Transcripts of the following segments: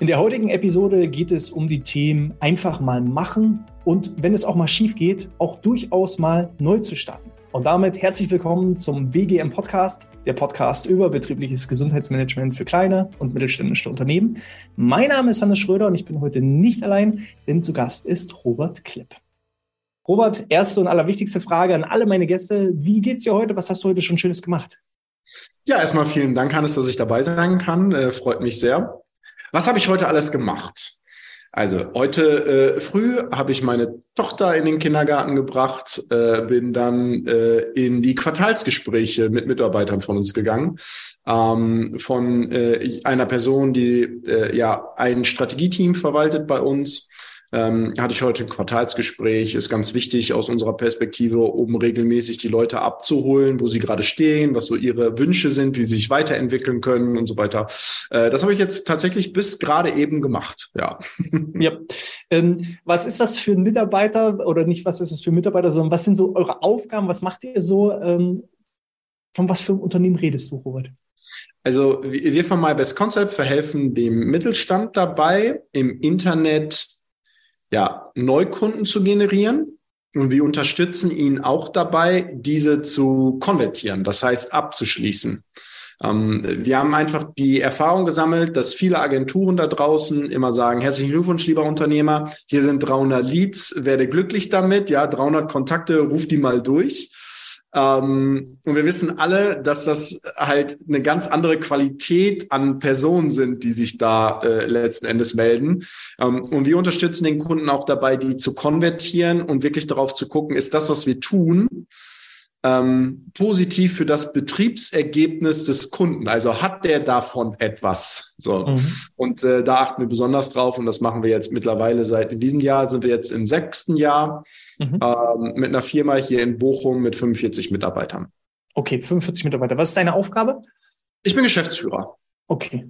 In der heutigen Episode geht es um die Themen einfach mal machen und wenn es auch mal schief geht, auch durchaus mal neu zu starten. Und damit herzlich willkommen zum BGM Podcast, der Podcast über betriebliches Gesundheitsmanagement für kleine und mittelständische Unternehmen. Mein Name ist Hannes Schröder und ich bin heute nicht allein, denn zu Gast ist Robert Klipp. Robert, erste und allerwichtigste Frage an alle meine Gäste. Wie geht's dir heute? Was hast du heute schon Schönes gemacht? Ja, erstmal vielen Dank, Hannes, dass ich dabei sein kann. Äh, freut mich sehr. Was habe ich heute alles gemacht? Also heute äh, früh habe ich meine Tochter in den Kindergarten gebracht, äh, bin dann äh, in die Quartalsgespräche mit Mitarbeitern von uns gegangen, ähm, von äh, einer Person, die äh, ja ein Strategieteam verwaltet bei uns ähm, hatte ich heute ein Quartalsgespräch, ist ganz wichtig aus unserer Perspektive, um regelmäßig die Leute abzuholen, wo sie gerade stehen, was so ihre Wünsche sind, wie sie sich weiterentwickeln können und so weiter. Äh, das habe ich jetzt tatsächlich bis gerade eben gemacht, ja. Ja. Ähm, was ist das für ein Mitarbeiter oder nicht, was ist es für Mitarbeiter, sondern was sind so eure Aufgaben, was macht ihr so? Ähm, von was für einem Unternehmen redest du, Robert? Also wir von My Best Concept verhelfen dem Mittelstand dabei, im Internet ja, Neukunden zu generieren. Und wir unterstützen ihn auch dabei, diese zu konvertieren, das heißt abzuschließen. Ähm, wir haben einfach die Erfahrung gesammelt, dass viele Agenturen da draußen immer sagen, herzlichen Glückwunsch, lieber Unternehmer, hier sind 300 Leads, werde glücklich damit, ja, 300 Kontakte, ruf die mal durch. Ähm, und wir wissen alle, dass das halt eine ganz andere Qualität an Personen sind, die sich da äh, letzten Endes melden. Ähm, und wir unterstützen den Kunden auch dabei, die zu konvertieren und wirklich darauf zu gucken, ist das, was wir tun, ähm, positiv für das Betriebsergebnis des Kunden. Also hat der davon etwas? So. Mhm. Und äh, da achten wir besonders drauf und das machen wir jetzt mittlerweile seit in diesem Jahr sind wir jetzt im sechsten Jahr mhm. ähm, mit einer Firma hier in Bochum mit 45 Mitarbeitern. Okay, 45 Mitarbeiter. Was ist deine Aufgabe? Ich bin Geschäftsführer. Okay.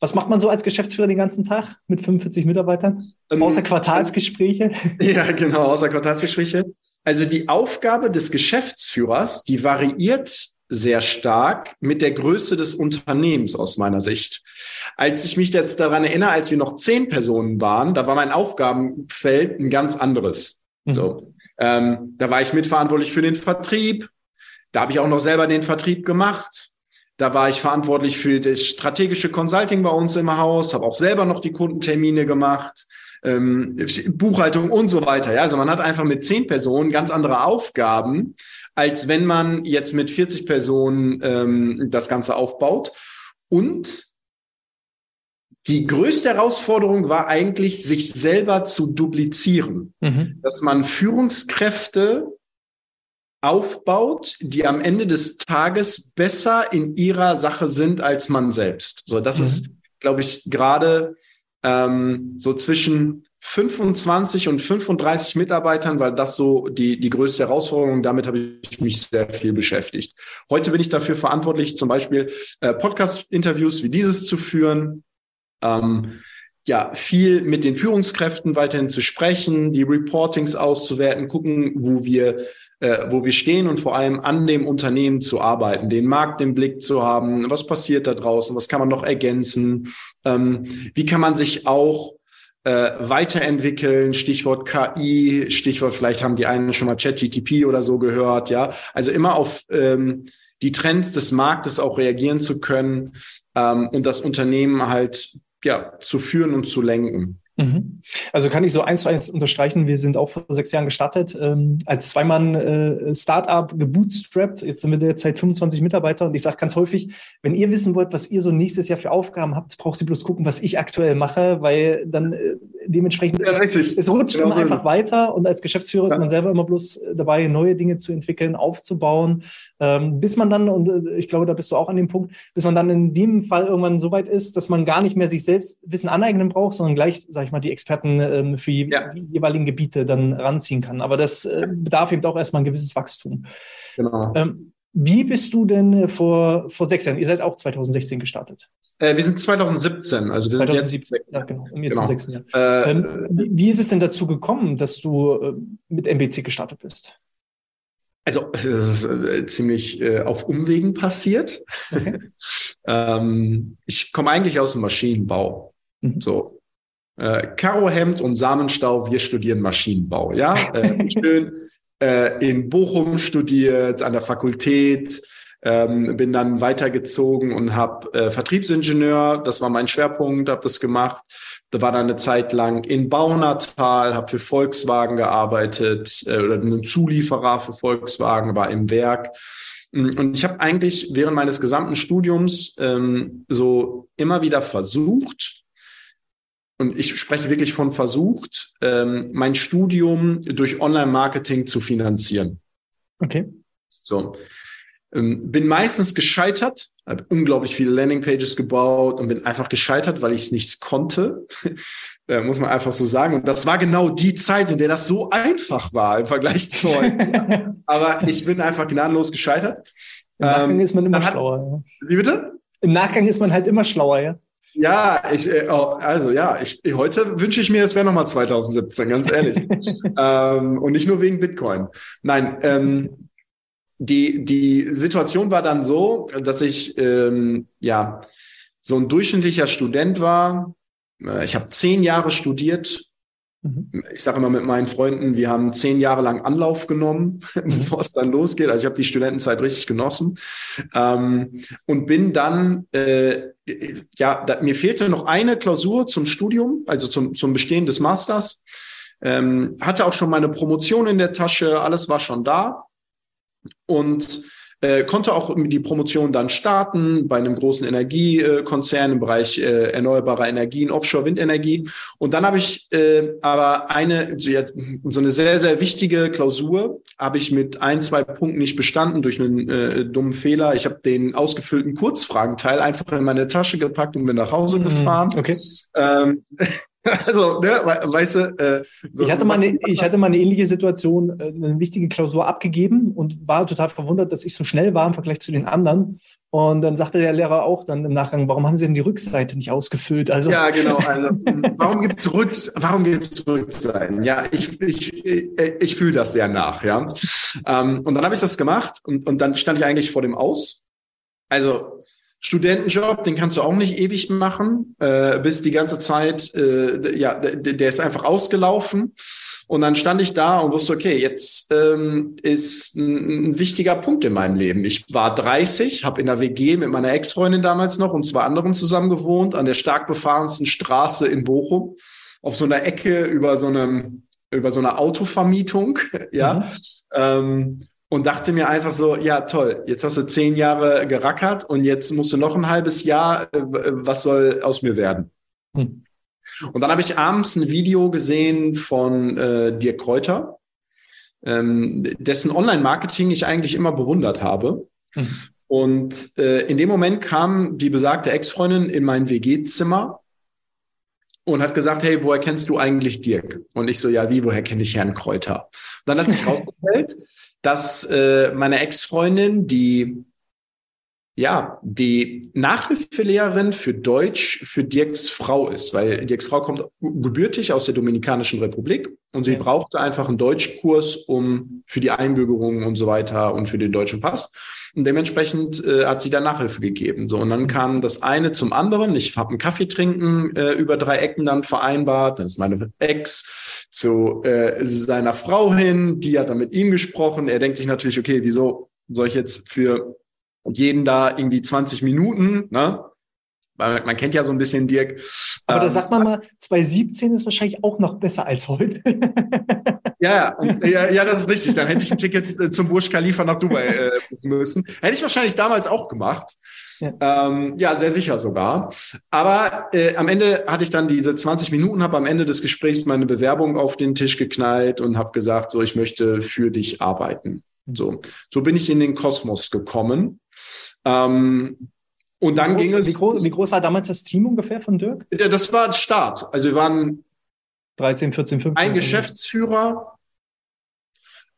Was macht man so als Geschäftsführer den ganzen Tag mit 45 Mitarbeitern? Ähm, außer Quartalsgespräche? Ja, genau, außer Quartalsgespräche. Also die Aufgabe des Geschäftsführers, die variiert sehr stark mit der Größe des Unternehmens aus meiner Sicht. Als ich mich jetzt daran erinnere, als wir noch zehn Personen waren, da war mein Aufgabenfeld ein ganz anderes. Mhm. So, ähm, da war ich mitverantwortlich für den Vertrieb. Da habe ich auch noch selber den Vertrieb gemacht. Da war ich verantwortlich für das strategische Consulting bei uns im Haus, habe auch selber noch die Kundentermine gemacht, ähm, Buchhaltung und so weiter. Ja, also man hat einfach mit zehn Personen ganz andere Aufgaben, als wenn man jetzt mit 40 Personen ähm, das Ganze aufbaut. Und die größte Herausforderung war eigentlich, sich selber zu duplizieren, mhm. dass man Führungskräfte aufbaut, die am Ende des Tages besser in ihrer Sache sind als man selbst. So, das mhm. ist, glaube ich, gerade ähm, so zwischen 25 und 35 Mitarbeitern war das so die, die größte Herausforderung. Damit habe ich mich sehr viel beschäftigt. Heute bin ich dafür verantwortlich, zum Beispiel äh, Podcast-Interviews wie dieses zu führen. Ähm, ja, viel mit den Führungskräften weiterhin zu sprechen, die Reportings auszuwerten, gucken, wo wir äh, wo wir stehen und vor allem an dem Unternehmen zu arbeiten, den Markt im Blick zu haben, was passiert da draußen, was kann man noch ergänzen, ähm, wie kann man sich auch äh, weiterentwickeln, Stichwort KI, Stichwort, vielleicht haben die einen schon mal ChatGTP oder so gehört, ja. Also immer auf ähm, die Trends des Marktes auch reagieren zu können ähm, und das Unternehmen halt ja zu führen und zu lenken. Mhm. Also kann ich so eins zu eins unterstreichen. Wir sind auch vor sechs Jahren gestartet, ähm, als Zweimann-Startup äh, gebootstrapped. Jetzt sind wir derzeit 25 Mitarbeiter und ich sage ganz häufig, wenn ihr wissen wollt, was ihr so nächstes Jahr für Aufgaben habt, braucht ihr bloß gucken, was ich aktuell mache, weil dann äh, dementsprechend ja, es, es, rutscht genau immer so einfach weiter und als Geschäftsführer ja. ist man selber immer bloß dabei, neue Dinge zu entwickeln, aufzubauen, ähm, bis man dann, und äh, ich glaube, da bist du auch an dem Punkt, bis man dann in dem Fall irgendwann so weit ist, dass man gar nicht mehr sich selbst Wissen aneignen braucht, sondern gleich, sag ich mal, die Experten ähm, für die, ja. jeweiligen Gebiete dann ranziehen kann. Aber das äh, bedarf eben auch erstmal ein gewisses Wachstum. Genau. Ähm, wie bist du denn äh, vor, vor sechs Jahren? Ihr seid auch 2016 gestartet. Äh, wir sind 2017, also wir 2017, sind jetzt. Ja, genau, um jetzt genau. im sechsten Jahr. Äh, ähm, wie, wie, ist es denn dazu gekommen, dass du äh, mit MBC gestartet bist? Also, das ist äh, ziemlich äh, auf Umwegen passiert. Okay. ähm, ich komme eigentlich aus dem Maschinenbau. Mhm. So. Äh, Karohemd und Samenstau, wir studieren Maschinenbau. Ja, äh, schön äh, in Bochum studiert, an der Fakultät, ähm, bin dann weitergezogen und habe äh, Vertriebsingenieur, das war mein Schwerpunkt, habe das gemacht. Da war dann eine Zeit lang in Baunatal, habe für Volkswagen gearbeitet äh, oder einen Zulieferer für Volkswagen, war im Werk. Und ich habe eigentlich während meines gesamten Studiums ähm, so immer wieder versucht, und ich spreche wirklich von versucht, ähm, mein Studium durch Online-Marketing zu finanzieren. Okay. So. Ähm, bin meistens gescheitert, habe unglaublich viele Landingpages gebaut und bin einfach gescheitert, weil ich nichts konnte. äh, muss man einfach so sagen. Und das war genau die Zeit, in der das so einfach war im Vergleich zu heute. Aber ich bin einfach gnadenlos gescheitert. Im Nachgang ähm, ist man immer schlauer. Ja. Wie bitte? Im Nachgang ist man halt immer schlauer, ja. Ja, ich, äh, oh, also ja, ich, heute wünsche ich mir, es wäre nochmal 2017, ganz ehrlich. ähm, und nicht nur wegen Bitcoin. Nein, ähm, die, die Situation war dann so, dass ich ähm, ja so ein durchschnittlicher Student war. Äh, ich habe zehn Jahre studiert. Mhm. Ich sage immer mit meinen Freunden, wir haben zehn Jahre lang Anlauf genommen, mhm. bevor es dann losgeht. Also ich habe die Studentenzeit richtig genossen ähm, und bin dann, äh, ja, da, mir fehlte noch eine Klausur zum Studium, also zum, zum Bestehen des Masters. Ähm, hatte auch schon meine Promotion in der Tasche, alles war schon da und äh, konnte auch die Promotion dann starten bei einem großen Energiekonzern im Bereich äh, erneuerbarer Energien, Offshore-Windenergie. Und dann habe ich äh, aber eine, so eine sehr, sehr wichtige Klausur habe ich mit ein, zwei Punkten nicht bestanden durch einen äh, dummen Fehler. Ich habe den ausgefüllten Kurzfragenteil einfach in meine Tasche gepackt und bin nach Hause mhm. gefahren. Okay. Ähm, Also, ne, weißt du, äh, so ich, hatte mal eine, ich hatte mal eine ähnliche Situation, äh, eine wichtige Klausur abgegeben und war total verwundert, dass ich so schnell war im Vergleich zu den anderen. Und dann sagte der Lehrer auch dann im Nachgang, warum haben Sie denn die Rückseite nicht ausgefüllt? Also ja, genau. Also, warum gibt es Rück, warum gibt's Rückseiten? Ja, ich, ich, ich, ich fühle das sehr nach, ja. Ähm, und dann habe ich das gemacht und, und dann stand ich eigentlich vor dem Aus. Also Studentenjob, den kannst du auch nicht ewig machen, äh, bis die ganze Zeit, äh, ja, der ist einfach ausgelaufen. Und dann stand ich da und wusste, okay, jetzt ähm, ist ein, ein wichtiger Punkt in meinem Leben. Ich war 30, habe in der WG mit meiner Ex-Freundin damals noch und zwei anderen zusammen gewohnt, an der stark befahrensten Straße in Bochum, auf so einer Ecke über so einem über so eine Autovermietung, ja. Mhm. Ähm, und dachte mir einfach so, ja toll, jetzt hast du zehn Jahre gerackert und jetzt musst du noch ein halbes Jahr, äh, was soll aus mir werden? Hm. Und dann habe ich abends ein Video gesehen von äh, Dirk Kräuter, ähm, dessen Online-Marketing ich eigentlich immer bewundert habe. Mhm. Und äh, in dem Moment kam die besagte Ex-Freundin in mein WG-Zimmer und hat gesagt, hey, woher kennst du eigentlich Dirk? Und ich so, ja, wie, woher kenne ich Herrn Kräuter? Und dann hat sich herausgestellt, dass äh, meine Ex-Freundin, die ja, die Nachhilfelehrerin für Deutsch für Dirks Frau ist, weil Dirks Frau kommt gebürtig aus der Dominikanischen Republik und sie brauchte einfach einen Deutschkurs, um für die Einbürgerung und so weiter und für den deutschen Pass. Und dementsprechend äh, hat sie da Nachhilfe gegeben. So, und dann kam das eine zum anderen. Ich habe einen Kaffee trinken äh, über drei Ecken dann vereinbart. Dann ist meine Ex zu äh, seiner Frau hin, die hat dann mit ihm gesprochen. Er denkt sich natürlich, okay, wieso soll ich jetzt für jeden da irgendwie 20 Minuten, ne? Weil man kennt ja so ein bisschen Dirk. Aber ähm, da sagt man mal, 2017 ist wahrscheinlich auch noch besser als heute. ja, ja, ja, das ist richtig. Dann hätte ich ein Ticket äh, zum Burj Khalifa nach Dubai äh, buchen müssen. Hätte ich wahrscheinlich damals auch gemacht. Ja, ähm, ja sehr sicher sogar. Aber äh, am Ende hatte ich dann diese 20 Minuten, habe am Ende des Gesprächs meine Bewerbung auf den Tisch geknallt und habe gesagt, so, ich möchte für dich arbeiten. So, so bin ich in den Kosmos gekommen. Ähm, und dann groß, ging es. Wie groß, wie groß war damals das Team ungefähr von Dirk? Das war Start. Also wir waren 13, 14, 15. Ein Geschäftsführer,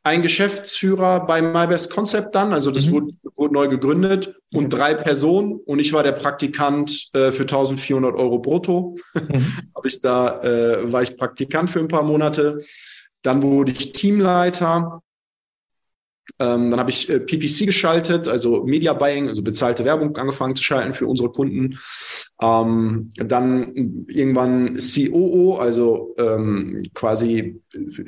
ein Geschäftsführer bei MyBest Concept dann, also das mhm. wurde, wurde, neu gegründet und mhm. drei Personen und ich war der Praktikant äh, für 1400 Euro brutto. Mhm. Habe ich da äh, war ich Praktikant für ein paar Monate. Dann wurde ich Teamleiter Ähm, dann habe ich äh, PPC geschaltet, also Media Buying, also bezahlte Werbung angefangen zu schalten für unsere Kunden. Ähm, dann irgendwann COO, also ähm, quasi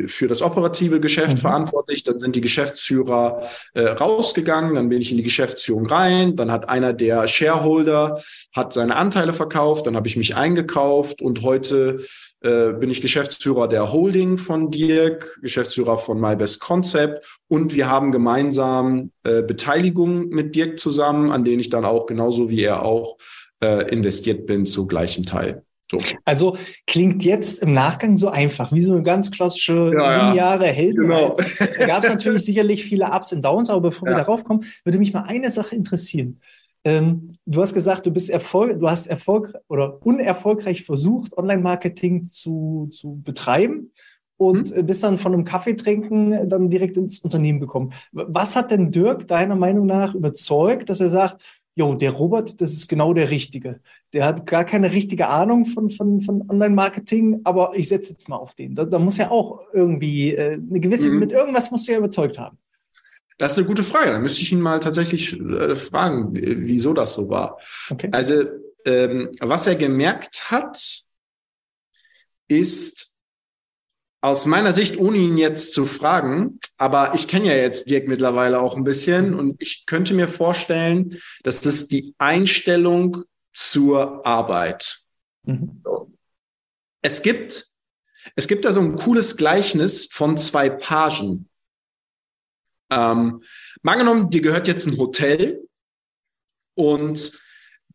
für das operative Geschäft mhm. verantwortlich. Dann sind die Geschäftsführer äh, rausgegangen, dann bin ich in die Geschäftsführung rein. Dann hat einer der Shareholder hat seine Anteile verkauft, dann habe ich mich eingekauft und heute äh, bin ich Geschäftsführer der Holding von Dirk, Geschäftsführer von My Best Concept und wir haben gemeinsam äh, Beteiligungen mit Dirk zusammen, an denen ich dann auch genauso wie er auch äh, investiert bin zu gleichem Teil. So. Also klingt jetzt im Nachgang so einfach, wie so eine ganz klassische ja, lineare ja. Helden. Genau. Da gab es natürlich sicherlich viele Ups und Downs, aber bevor ja. wir darauf kommen, würde mich mal eine Sache interessieren. Ähm, du hast gesagt, du bist Erfolg, du hast Erfolg oder unerfolgreich versucht, Online-Marketing zu, zu betreiben und mhm. bist dann von einem Kaffeetrinken dann direkt ins Unternehmen gekommen. Was hat denn Dirk deiner Meinung nach überzeugt, dass er sagt, jo, der Robert, das ist genau der Richtige. Der hat gar keine richtige Ahnung von, von, von Online-Marketing, aber ich setze jetzt mal auf den. Da, da muss ja auch irgendwie äh, eine gewisse, mhm. mit irgendwas musst du ja überzeugt haben. Das ist eine gute Frage. Da müsste ich ihn mal tatsächlich äh, fragen, wieso das so war. Okay. Also, ähm, was er gemerkt hat, ist, aus meiner Sicht, ohne ihn jetzt zu fragen, aber ich kenne ja jetzt Dirk mittlerweile auch ein bisschen und ich könnte mir vorstellen, dass das die Einstellung zur Arbeit. Mhm. Es gibt, es gibt da so ein cooles Gleichnis von zwei Pagen. Ähm, mal angenommen, dir gehört jetzt ein Hotel und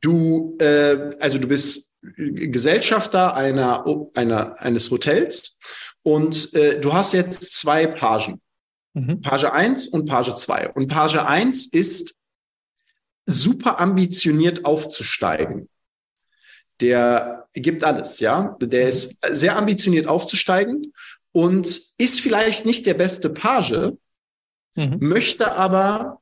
du, äh, also du bist Gesellschafter einer, einer, eines Hotels und äh, du hast jetzt zwei Pagen. Mhm. Page 1 und Page 2. Und Page 1 ist super ambitioniert aufzusteigen. Der gibt alles, ja. Der ist sehr ambitioniert aufzusteigen und ist vielleicht nicht der beste Page, mhm. möchte aber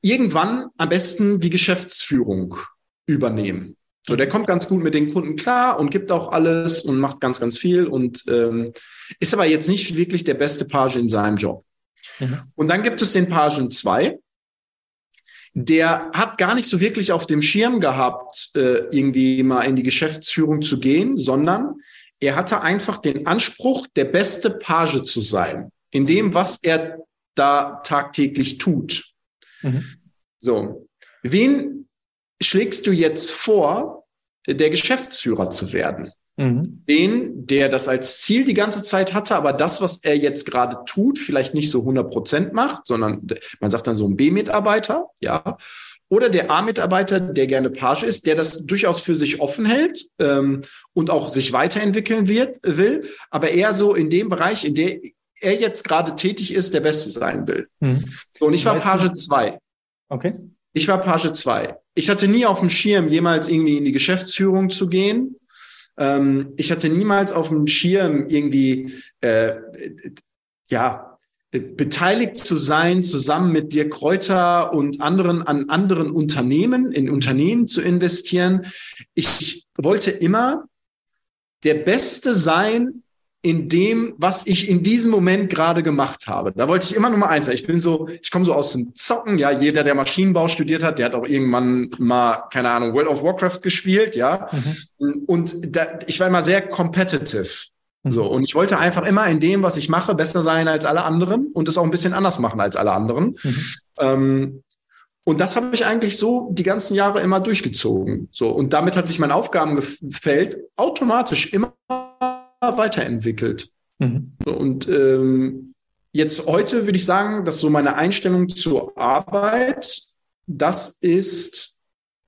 irgendwann am besten die Geschäftsführung übernehmen. So, der kommt ganz gut mit den Kunden klar und gibt auch alles und macht ganz, ganz viel und ähm, ist aber jetzt nicht wirklich der beste Page in seinem Job. Mhm. Und dann gibt es den Pagen 2, der hat gar nicht so wirklich auf dem Schirm gehabt, äh, irgendwie mal in die Geschäftsführung zu gehen, sondern er hatte einfach den Anspruch, der beste Page zu sein, in dem, was er da tagtäglich tut. Mhm. So. Wen schlägst du jetzt vor, der Geschäftsführer zu werden? Mhm. Den, der das als Ziel die ganze Zeit hatte, aber das, was er jetzt gerade tut, vielleicht nicht so 100 Prozent macht, sondern man sagt dann so ein B-Mitarbeiter, ja. Oder der A-Mitarbeiter, der gerne Page ist, der das durchaus für sich offen hält ähm, und auch sich weiterentwickeln wird, will, aber eher so in dem Bereich, in der er jetzt gerade tätig ist, der Beste sein will. Mhm. So, und ich war Page 2. Okay. Ich war Page 2. Ich hatte nie auf dem Schirm, jemals irgendwie in die Geschäftsführung zu gehen. Ähm, ich hatte niemals auf dem Schirm, irgendwie, äh, ja, beteiligt zu sein, zusammen mit dir Kräuter und anderen an anderen Unternehmen, in Unternehmen zu investieren. Ich wollte immer der Beste sein in dem, was ich in diesem Moment gerade gemacht habe. Da wollte ich immer Nummer eins sein. Ich bin so, ich komme so aus dem Zocken, ja, jeder, der Maschinenbau studiert hat, der hat auch irgendwann mal, keine Ahnung, World of Warcraft gespielt, ja. Mhm. Und da, ich war immer sehr competitive. Mhm. So, und ich wollte einfach immer in dem, was ich mache, besser sein als alle anderen und es auch ein bisschen anders machen als alle anderen. Mhm. Ähm, und das habe ich eigentlich so die ganzen Jahre immer durchgezogen. So, und damit hat sich mein Aufgabengefeld automatisch immer weiterentwickelt. Mhm. Und ähm, jetzt heute würde ich sagen, dass so meine Einstellung zur Arbeit, das ist,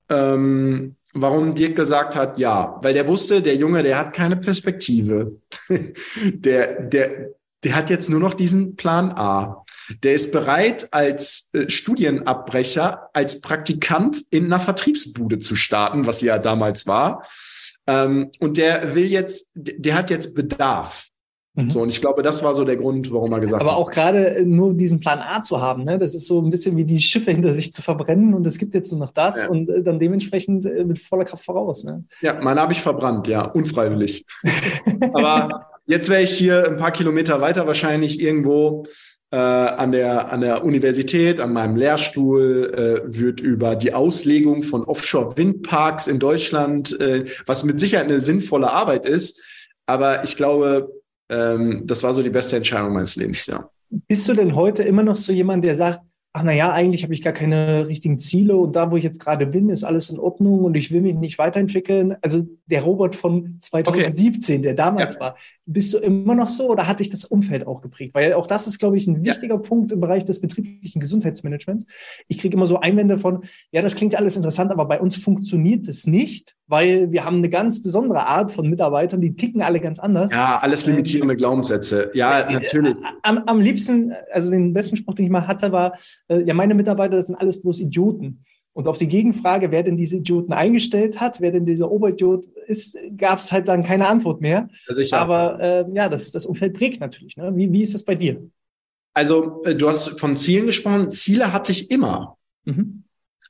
ähm, warum Dirk gesagt hat, ja, weil der wusste, der Junge, der hat keine Perspektive. der, der, der hat jetzt nur noch diesen Plan A. Der ist bereit, als äh, Studienabbrecher, als Praktikant in einer Vertriebsbude zu starten, was ja damals war. Ähm, und der will jetzt, der hat jetzt Bedarf. Mhm. So, und ich glaube, das war so der Grund, warum er gesagt Aber hat. auch gerade äh, nur diesen Plan A zu haben, ne? das ist so ein bisschen wie die Schiffe hinter sich zu verbrennen und es gibt jetzt nur noch das ja. und äh, dann dementsprechend äh, mit voller Kraft voraus. Ne? Ja, meine habe ich verbrannt, ja, unfreiwillig. Aber jetzt wäre ich hier ein paar Kilometer weiter wahrscheinlich irgendwo äh, an, der, an der Universität, an meinem Lehrstuhl, äh, wird über die Auslegung von Offshore-Windparks in Deutschland, äh, was mit Sicherheit eine sinnvolle Arbeit ist. Aber ich glaube, ähm, das war so die beste Entscheidung meines Lebens, ja. Bist du denn heute immer noch so jemand, der sagt, ach naja, eigentlich habe ich gar keine richtigen Ziele und da, wo ich jetzt gerade bin, ist alles in Ordnung und ich will mich nicht weiterentwickeln. Also der Robot von 2017, okay. der damals ja. war, bist du immer noch so oder hat dich das Umfeld auch geprägt? Weil auch das ist, glaube ich, ein wichtiger ja. Punkt im Bereich des betrieblichen Gesundheitsmanagements. Ich kriege immer so Einwände von, ja, das klingt alles interessant, aber bei uns funktioniert es nicht, weil wir haben eine ganz besondere Art von Mitarbeitern, die ticken alle ganz anders. Ja, alles limitierende ähm, Glaubenssätze. Ja, natürlich. Am, am liebsten, also den besten Spruch, den ich mal hatte, war, äh, ja, meine Mitarbeiter, das sind alles bloß Idioten. Und auf die Gegenfrage, wer denn diese Idioten eingestellt hat, wer denn dieser Oberidiot ist, gab es halt dann keine Antwort mehr. Sicher. Aber äh, ja, das, das Umfeld prägt natürlich. Ne? Wie, wie ist das bei dir? Also, äh, du hast von Zielen gesprochen. Ziele hatte ich immer. Mhm.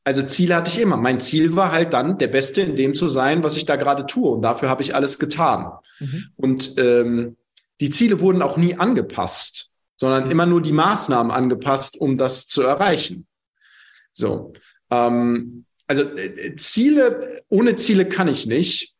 Also Ziele hatte ich immer. Mein Ziel war halt dann, der Beste in dem zu sein, was ich da gerade tue. Und dafür habe ich alles getan. Mhm. Und ähm, die Ziele wurden auch nie angepasst sondern immer nur die Maßnahmen angepasst, um das zu erreichen. So. Ähm, also äh, Ziele, ohne Ziele kann ich nicht.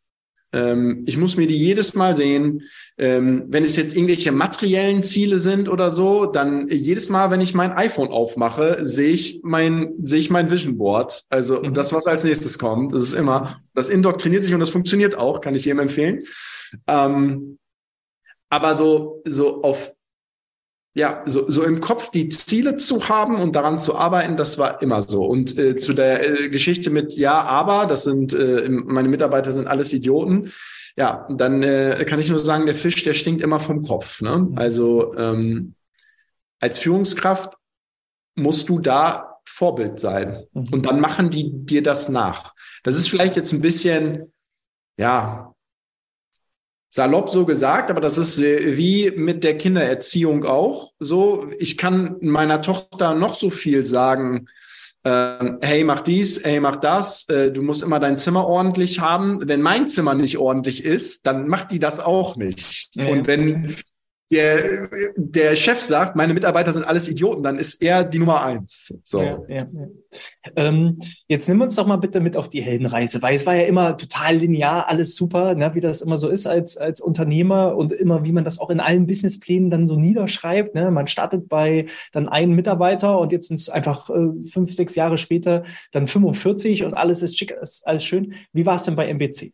Ähm, ich muss mir die jedes Mal sehen. Ähm, wenn es jetzt irgendwelche materiellen Ziele sind oder so, dann jedes Mal, wenn ich mein iPhone aufmache, sehe ich mein, sehe ich mein Vision Board. Also mhm. das, was als nächstes kommt, das ist immer, das indoktriniert sich und das funktioniert auch, kann ich jedem empfehlen. Ähm, aber so, so auf ja, so, so im Kopf die Ziele zu haben und daran zu arbeiten, das war immer so. Und äh, zu der äh, Geschichte mit ja, aber, das sind äh, meine Mitarbeiter sind alles Idioten. Ja, dann äh, kann ich nur sagen, der Fisch, der stinkt immer vom Kopf. Ne? Mhm. Also ähm, als Führungskraft musst du da Vorbild sein. Mhm. Und dann machen die dir das nach. Das ist vielleicht jetzt ein bisschen, ja, salopp so gesagt, aber das ist äh, wie mit der Kindererziehung auch so. Ich kann meiner Tochter noch so viel sagen, äh, hey, mach dies, hey, mach das, äh, du musst immer dein Zimmer ordentlich haben. Wenn mein Zimmer nicht ordentlich ist, dann macht die das auch nicht. Ja, Und wenn der, der Chef sagt, meine Mitarbeiter sind alles Idioten, dann ist er die Nummer eins. So. Ja, ja, ja. Ähm, jetzt nimm uns doch mal bitte mit auf die Heldenreise, weil es war ja immer total linear, alles super, ne, wie das immer so ist als, als Unternehmer und immer, wie man das auch in allen Businessplänen dann so niederschreibt. Ne? Man startet bei dann einem Mitarbeiter und jetzt sind es einfach äh, fünf, sechs Jahre später dann 45 und alles ist schick, ist alles schön. Wie war es denn bei MBC?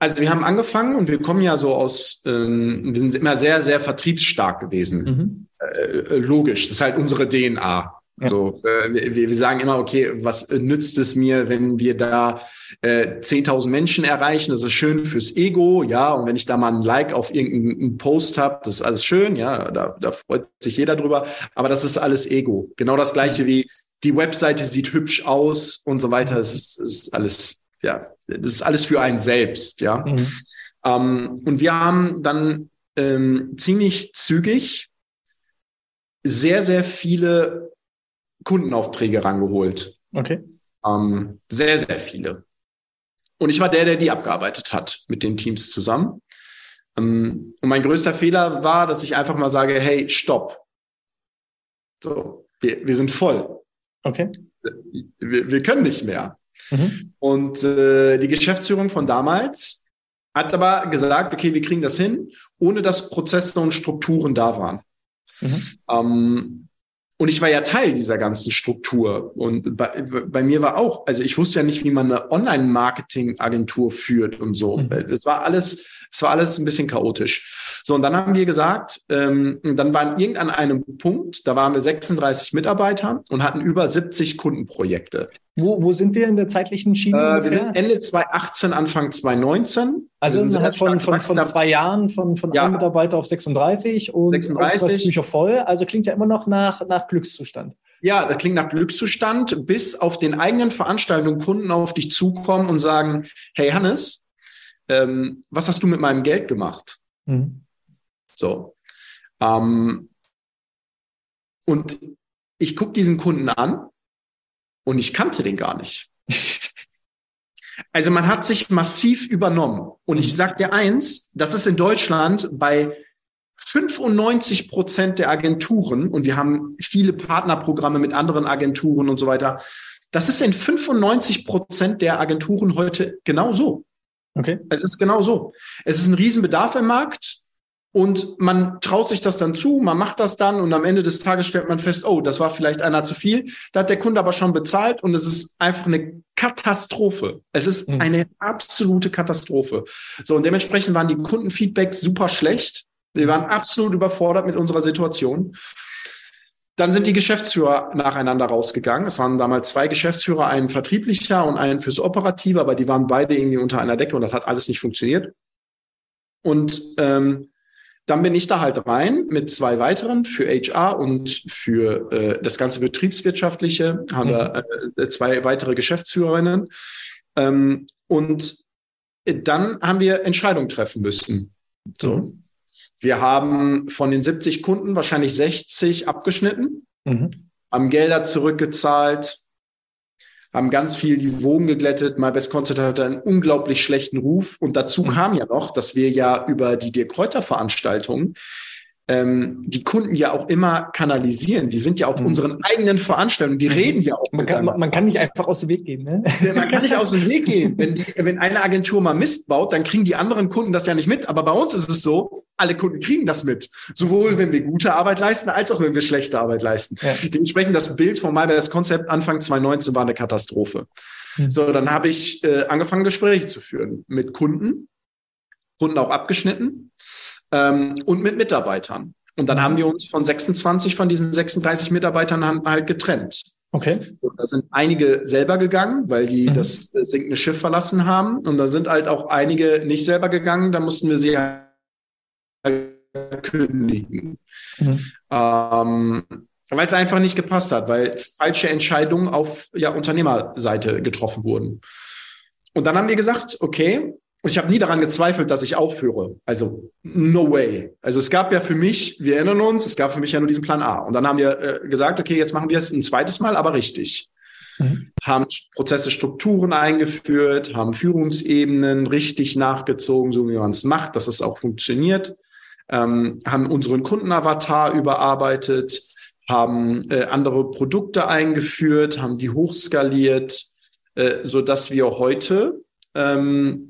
Also wir haben angefangen und wir kommen ja so aus, ähm, wir sind immer sehr, sehr vertriebsstark gewesen. Mhm. Äh, logisch, das ist halt unsere DNA. Ja. So, äh, wir, wir sagen immer, okay, was nützt es mir, wenn wir da äh, 10.000 Menschen erreichen? Das ist schön fürs Ego, ja. Und wenn ich da mal ein Like auf irgendeinen Post habe, das ist alles schön, ja. Da, da freut sich jeder drüber. Aber das ist alles Ego. Genau das Gleiche wie die Webseite sieht hübsch aus und so weiter. Das ist, ist alles ja, das ist alles für einen selbst, ja. Mhm. Ähm, und wir haben dann ähm, ziemlich zügig sehr, sehr viele Kundenaufträge rangeholt. Okay. Ähm, sehr, sehr viele. Und ich war der, der die abgearbeitet hat mit den Teams zusammen. Ähm, und mein größter Fehler war, dass ich einfach mal sage, hey, stopp. So, wir, wir sind voll. Okay. Wir, wir können nicht mehr. Mhm. Und äh, die Geschäftsführung von damals hat aber gesagt, okay, wir kriegen das hin, ohne dass Prozesse und Strukturen da waren. Mhm. Ähm, und ich war ja Teil dieser ganzen Struktur. Und bei, bei mir war auch, also ich wusste ja nicht, wie man eine Online-Marketing-Agentur führt und so. Mhm. Es war alles, es war alles ein bisschen chaotisch. So, und dann haben wir gesagt, ähm, dann waren irgendwann einem Punkt, da waren wir 36 Mitarbeiter und hatten über 70 Kundenprojekte. Wo, wo sind wir in der zeitlichen Schiene? Äh, wir sind Ende 2018, Anfang 2019. Also innerhalb von, von, von zwei Jahren von, von ja. einem Mitarbeiter auf 36 und 36. Bücher voll. Also klingt ja immer noch nach, nach Glückszustand. Ja, das klingt nach Glückszustand, bis auf den eigenen Veranstaltungen Kunden auf dich zukommen und sagen, hey Hannes, ähm, was hast du mit meinem Geld gemacht? Mhm. So. Ähm, und ich gucke diesen Kunden an und ich kannte den gar nicht. Also man hat sich massiv übernommen. Und ich sag dir eins, das ist in Deutschland bei 95 Prozent der Agenturen, und wir haben viele Partnerprogramme mit anderen Agenturen und so weiter, das ist in 95 Prozent der Agenturen heute genau so. Okay. Es ist genau so. Es ist ein Riesenbedarf im Markt. Und man traut sich das dann zu, man macht das dann und am Ende des Tages stellt man fest, oh, das war vielleicht einer zu viel. Da hat der Kunde aber schon bezahlt und es ist einfach eine Katastrophe. Es ist mhm. eine absolute Katastrophe. So, und dementsprechend waren die Kundenfeedbacks super schlecht. Wir waren absolut überfordert mit unserer Situation. Dann sind die Geschäftsführer nacheinander rausgegangen. Es waren damals zwei Geschäftsführer, ein vertrieblicher und ein fürs Operative, aber die waren beide irgendwie unter einer Decke und das hat alles nicht funktioniert. Und ähm, dann bin ich da halt rein mit zwei weiteren für HR und für äh, das ganze Betriebswirtschaftliche haben mhm. wir äh, zwei weitere Geschäftsführerinnen. Ähm, und dann haben wir Entscheidungen treffen müssen. So. Mhm. Wir haben von den 70 Kunden wahrscheinlich 60 abgeschnitten, mhm. haben Gelder zurückgezahlt, haben ganz viel die Wogen geglättet. My Best Concert hatte einen unglaublich schlechten Ruf. Und dazu mhm. kam ja noch, dass wir ja über die Dirk Kräuter Veranstaltung ähm, die Kunden ja auch immer kanalisieren. Die sind ja auf mhm. unseren eigenen Veranstaltungen, die mhm. reden ja auch. Man kann, man kann, nicht einfach aus dem Weg gehen. Ne? Man kann nicht aus dem Weg gehen. Wenn, die, wenn eine Agentur mal Mist baut, dann kriegen die anderen Kunden das ja nicht mit. Aber bei uns ist es so, alle Kunden kriegen das mit. Sowohl wenn wir gute Arbeit leisten, als auch wenn wir schlechte Arbeit leisten. Ja. Dementsprechend das Bild von MyBest Konzept Anfang 2019 war eine Katastrophe. Mhm. So, dann habe ich äh, angefangen, Gespräche zu führen mit Kunden, Kunden auch abgeschnitten ähm, und mit Mitarbeitern. Und dann haben wir uns von 26 von diesen 36 Mitarbeitern halt getrennt. Okay. Und da sind einige selber gegangen, weil die mhm. das äh, sinkende Schiff verlassen haben. Und da sind halt auch einige nicht selber gegangen. Da mussten wir sie halt kündigen. Mhm. Ähm, weil es einfach nicht gepasst hat, weil falsche Entscheidungen auf ja, Unternehmerseite getroffen wurden. Und dann haben wir gesagt, okay, und ich habe nie daran gezweifelt, dass ich aufhöre. Also, no way. Also es gab ja für mich, wir erinnern uns, es gab für mich ja nur diesen Plan A. Und dann haben wir äh, gesagt, okay, jetzt machen wir es ein zweites Mal, aber richtig. Mhm. Haben Prozesse, Strukturen eingeführt, haben Führungsebenen richtig nachgezogen, so wie man es macht, dass es auch funktioniert. Ähm, haben unseren Kundenavatar überarbeitet, haben äh, andere Produkte eingeführt, haben die hochskaliert, äh, so dass wir heute ähm,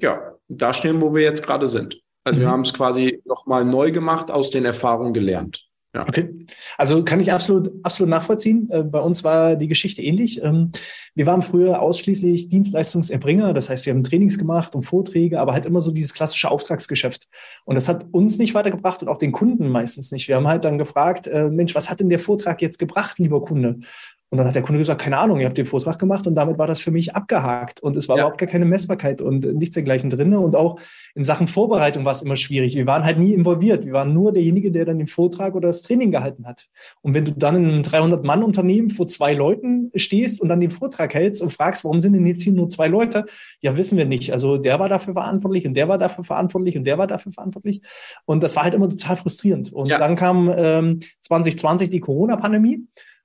ja, da stehen, wo wir jetzt gerade sind. Also mhm. wir haben es quasi nochmal neu gemacht, aus den Erfahrungen gelernt. Ja. Okay. Also kann ich absolut, absolut nachvollziehen. Äh, bei uns war die Geschichte ähnlich. Ähm, wir waren früher ausschließlich Dienstleistungserbringer. Das heißt, wir haben Trainings gemacht und Vorträge, aber halt immer so dieses klassische Auftragsgeschäft. Und das hat uns nicht weitergebracht und auch den Kunden meistens nicht. Wir haben halt dann gefragt, äh, Mensch, was hat denn der Vortrag jetzt gebracht, lieber Kunde? Und dann hat der Kunde gesagt, keine Ahnung, ihr habt den Vortrag gemacht und damit war das für mich abgehakt. Und es war ja. überhaupt gar keine Messbarkeit und nichts dergleichen drin. Und auch in Sachen Vorbereitung war es immer schwierig. Wir waren halt nie involviert. Wir waren nur derjenige, der dann den Vortrag oder das Training gehalten hat. Und wenn du dann in einem 300-Mann-Unternehmen vor zwei Leuten stehst und dann den Vortrag hältst und fragst, warum sind denn jetzt hier nur zwei Leute? Ja, wissen wir nicht. Also der war dafür verantwortlich und der war dafür verantwortlich und der war dafür verantwortlich. Und das war halt immer total frustrierend. Und ja. dann kam ähm, 2020 die Corona-Pandemie.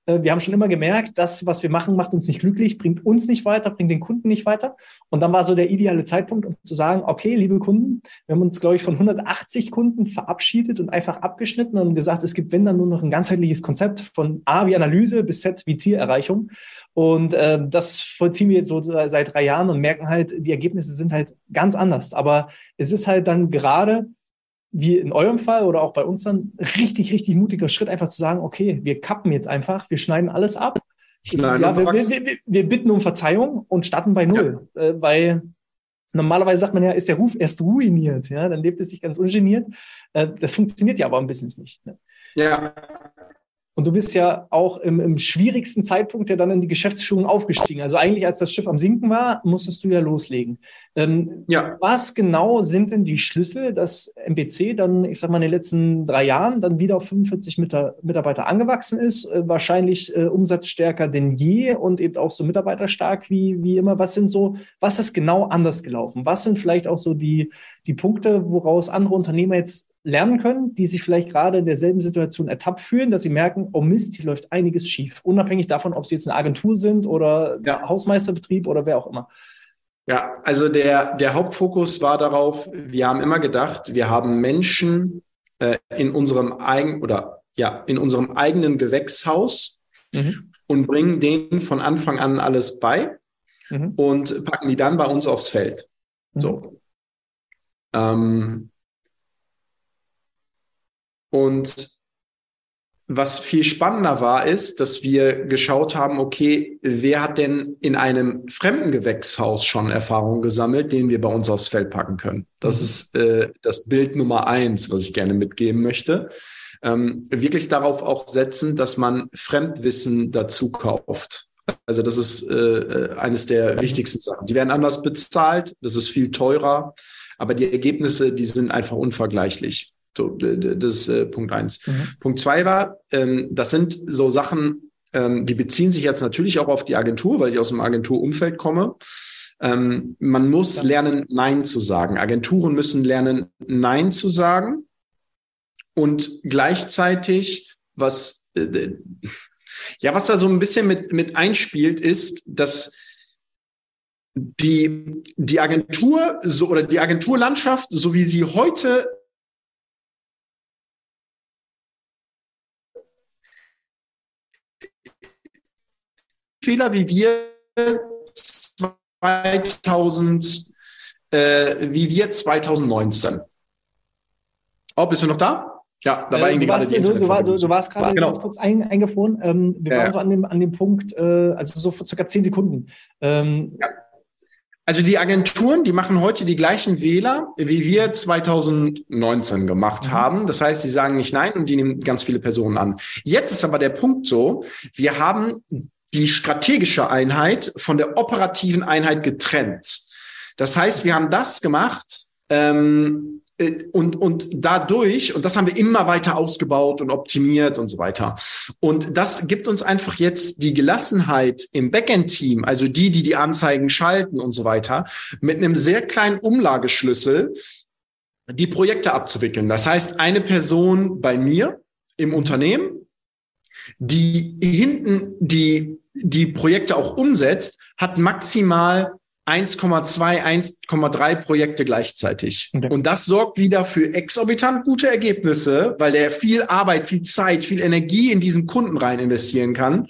Äh, wir haben schon immer gemerkt, das, was wir machen, macht uns nicht glücklich, bringt uns nicht weiter, bringt den Kunden nicht weiter. Und dann war so der ideale Zeitpunkt, um zu sagen, okay, liebe Kunden, wir haben uns, glaube ich, von 180 Kunden verabschiedet und einfach abgeschnitten und gesagt, es gibt, wenn dann nur noch ein ganzheitliches Konzept von A wie Analyse bis Z wie Zielerreichung. Und äh, das vollziehen wir jetzt so seit drei Jahren und merken halt, die Ergebnisse sind halt ganz anders. Aber es ist halt dann gerade wie in eurem Fall oder auch bei uns dann richtig, richtig mutiger Schritt, einfach zu sagen, okay, wir kappen jetzt einfach, wir schneiden alles ab. Schneiden ja, wir, wir, wir, wir, bitten um Verzeihung und starten bei Null, ja. äh, weil normalerweise sagt man ja, ist der Ruf erst ruiniert, ja, dann lebt es sich ganz ungeniert. Äh, das funktioniert ja aber im Business nicht. Ne? Ja, und du bist ja auch im, im schwierigsten Zeitpunkt ja dann in die Geschäftsführung aufgestiegen. Also eigentlich, als das Schiff am Sinken war, musstest du ja loslegen. Ähm, ja. Was genau sind denn die Schlüssel, dass MPC dann, ich sag mal, in den letzten drei Jahren dann wieder auf 45 Mitarbeiter angewachsen ist, äh, wahrscheinlich äh, umsatzstärker denn je und eben auch so mitarbeiterstark wie, wie immer. Was sind so, was ist genau anders gelaufen? Was sind vielleicht auch so die, die Punkte, woraus andere Unternehmer jetzt lernen können, die sich vielleicht gerade in derselben Situation ertappt fühlen, dass sie merken, oh Mist, hier läuft einiges schief, unabhängig davon, ob sie jetzt eine Agentur sind oder ja. Hausmeisterbetrieb oder wer auch immer. Ja, also der, der Hauptfokus war darauf, wir haben immer gedacht, wir haben Menschen äh, in unserem eigenen oder ja, in unserem eigenen Gewächshaus mhm. und bringen denen von Anfang an alles bei mhm. und packen die dann bei uns aufs Feld. Mhm. So. Ähm, und was viel spannender war, ist, dass wir geschaut haben, okay, wer hat denn in einem fremden Gewächshaus schon Erfahrung gesammelt, den wir bei uns aufs Feld packen können. Das mhm. ist äh, das Bild Nummer eins, was ich gerne mitgeben möchte. Ähm, wirklich darauf auch setzen, dass man Fremdwissen dazu kauft. Also das ist äh, äh eines der mhm. wichtigsten Sachen. Die werden anders bezahlt, das ist viel teurer, aber die Ergebnisse, die sind einfach unvergleichlich. So, das ist äh, Punkt eins. Mhm. Punkt zwei war, ähm, das sind so Sachen, ähm, die beziehen sich jetzt natürlich auch auf die Agentur, weil ich aus dem Agenturumfeld komme. Ähm, man muss lernen, Nein zu sagen. Agenturen müssen lernen, Nein zu sagen. Und gleichzeitig, was, äh, ja, was da so ein bisschen mit, mit einspielt, ist, dass die, die Agentur so oder die Agenturlandschaft, so wie sie heute Fehler wie wir 2000, äh, wie wir 2019. Oh, bist du noch da? Ja, da war äh, irgendwie du, warst, du, du, war, du, du, warst gerade genau. ganz kurz ein, eingefroren. Ähm, wir waren so an dem, an dem Punkt, äh, also so vor circa zehn Sekunden. Ähm, ja. Also die Agenturen, die machen heute die gleichen Wähler, wie wir 2019 gemacht mhm. haben. Das heißt, sie sagen nicht nein und die nehmen ganz viele Personen an. Jetzt ist aber der Punkt so, wir haben die strategische Einheit von der operativen Einheit getrennt. Das heißt, wir haben das gemacht ähm, äh, und, und dadurch, und das haben wir immer weiter ausgebaut und optimiert und so weiter. Und das gibt uns einfach jetzt die Gelassenheit im Backend-Team, also die, die die Anzeigen schalten und so weiter, mit einem sehr kleinen Umlageschlüssel die Projekte abzuwickeln. Das heißt, eine Person bei mir im Unternehmen, die hinten die die Projekte auch umsetzt, hat maximal 1,2, 1,3 Projekte gleichzeitig. Okay. Und das sorgt wieder für exorbitant gute Ergebnisse, weil der viel Arbeit, viel Zeit, viel Energie in diesen Kunden rein investieren kann,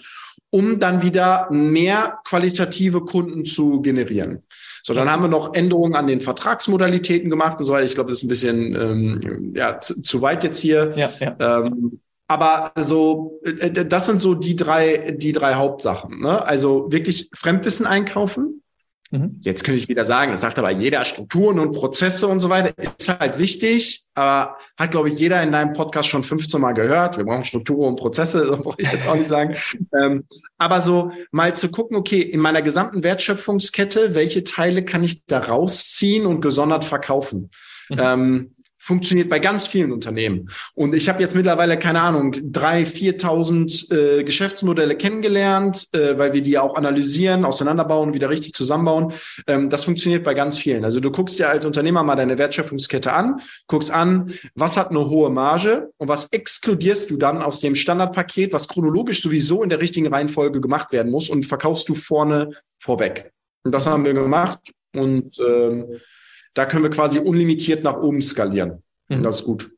um dann wieder mehr qualitative Kunden zu generieren. So, dann haben wir noch Änderungen an den Vertragsmodalitäten gemacht und so weiter. Ich glaube, das ist ein bisschen ähm, ja, zu, zu weit jetzt hier. Ja, ja. Ähm, aber so, äh, das sind so die drei, die drei Hauptsachen. Ne? Also wirklich Fremdwissen einkaufen. Mhm. Jetzt könnte ich wieder sagen, das sagt aber jeder Strukturen und Prozesse und so weiter, ist halt wichtig, aber hat, glaube ich, jeder in deinem Podcast schon 15 Mal gehört. Wir brauchen Strukturen und Prozesse, so brauche ich jetzt auch nicht sagen. ähm, aber so mal zu gucken, okay, in meiner gesamten Wertschöpfungskette, welche Teile kann ich da rausziehen und gesondert verkaufen? Mhm. Ähm, funktioniert bei ganz vielen Unternehmen. Und ich habe jetzt mittlerweile, keine Ahnung, drei, 4.000 äh, Geschäftsmodelle kennengelernt, äh, weil wir die auch analysieren, auseinanderbauen, wieder richtig zusammenbauen. Ähm, das funktioniert bei ganz vielen. Also du guckst dir als Unternehmer mal deine Wertschöpfungskette an, guckst an, was hat eine hohe Marge und was exkludierst du dann aus dem Standardpaket, was chronologisch sowieso in der richtigen Reihenfolge gemacht werden muss und verkaufst du vorne vorweg. Und das haben wir gemacht und ähm, da können wir quasi unlimitiert nach oben skalieren. Mhm. Das ist gut.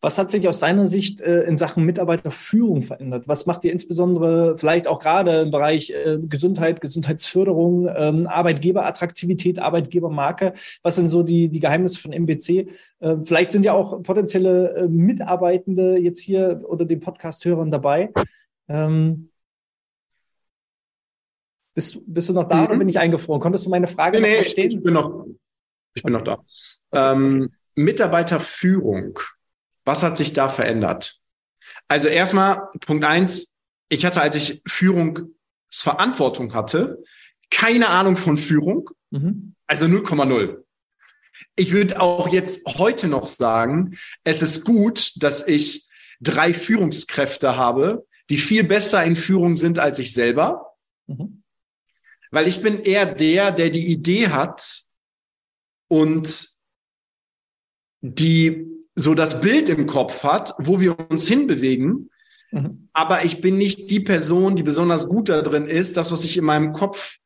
Was hat sich aus deiner Sicht äh, in Sachen Mitarbeiterführung verändert? Was macht ihr insbesondere vielleicht auch gerade im Bereich äh, Gesundheit, Gesundheitsförderung, ähm, Arbeitgeberattraktivität, Arbeitgebermarke? Was sind so die, die Geheimnisse von MBC? Äh, vielleicht sind ja auch potenzielle äh, Mitarbeitende jetzt hier oder den Podcast-Hörern dabei. Ähm, bist, bist du noch da mhm. oder bin ich eingefroren? Konntest du meine Frage nee, verstehen? Ich bin noch, ich bin noch da. Ähm, Mitarbeiterführung. Was hat sich da verändert? Also erstmal Punkt eins. Ich hatte, als ich Führungsverantwortung hatte, keine Ahnung von Führung. Mhm. Also 0,0. Ich würde auch jetzt heute noch sagen, es ist gut, dass ich drei Führungskräfte habe, die viel besser in Führung sind als ich selber. Mhm. Weil ich bin eher der, der die Idee hat, und die so das Bild im Kopf hat, wo wir uns hinbewegen. Mhm. Aber ich bin nicht die Person, die besonders gut da drin ist, das, was ich in meinem Kopf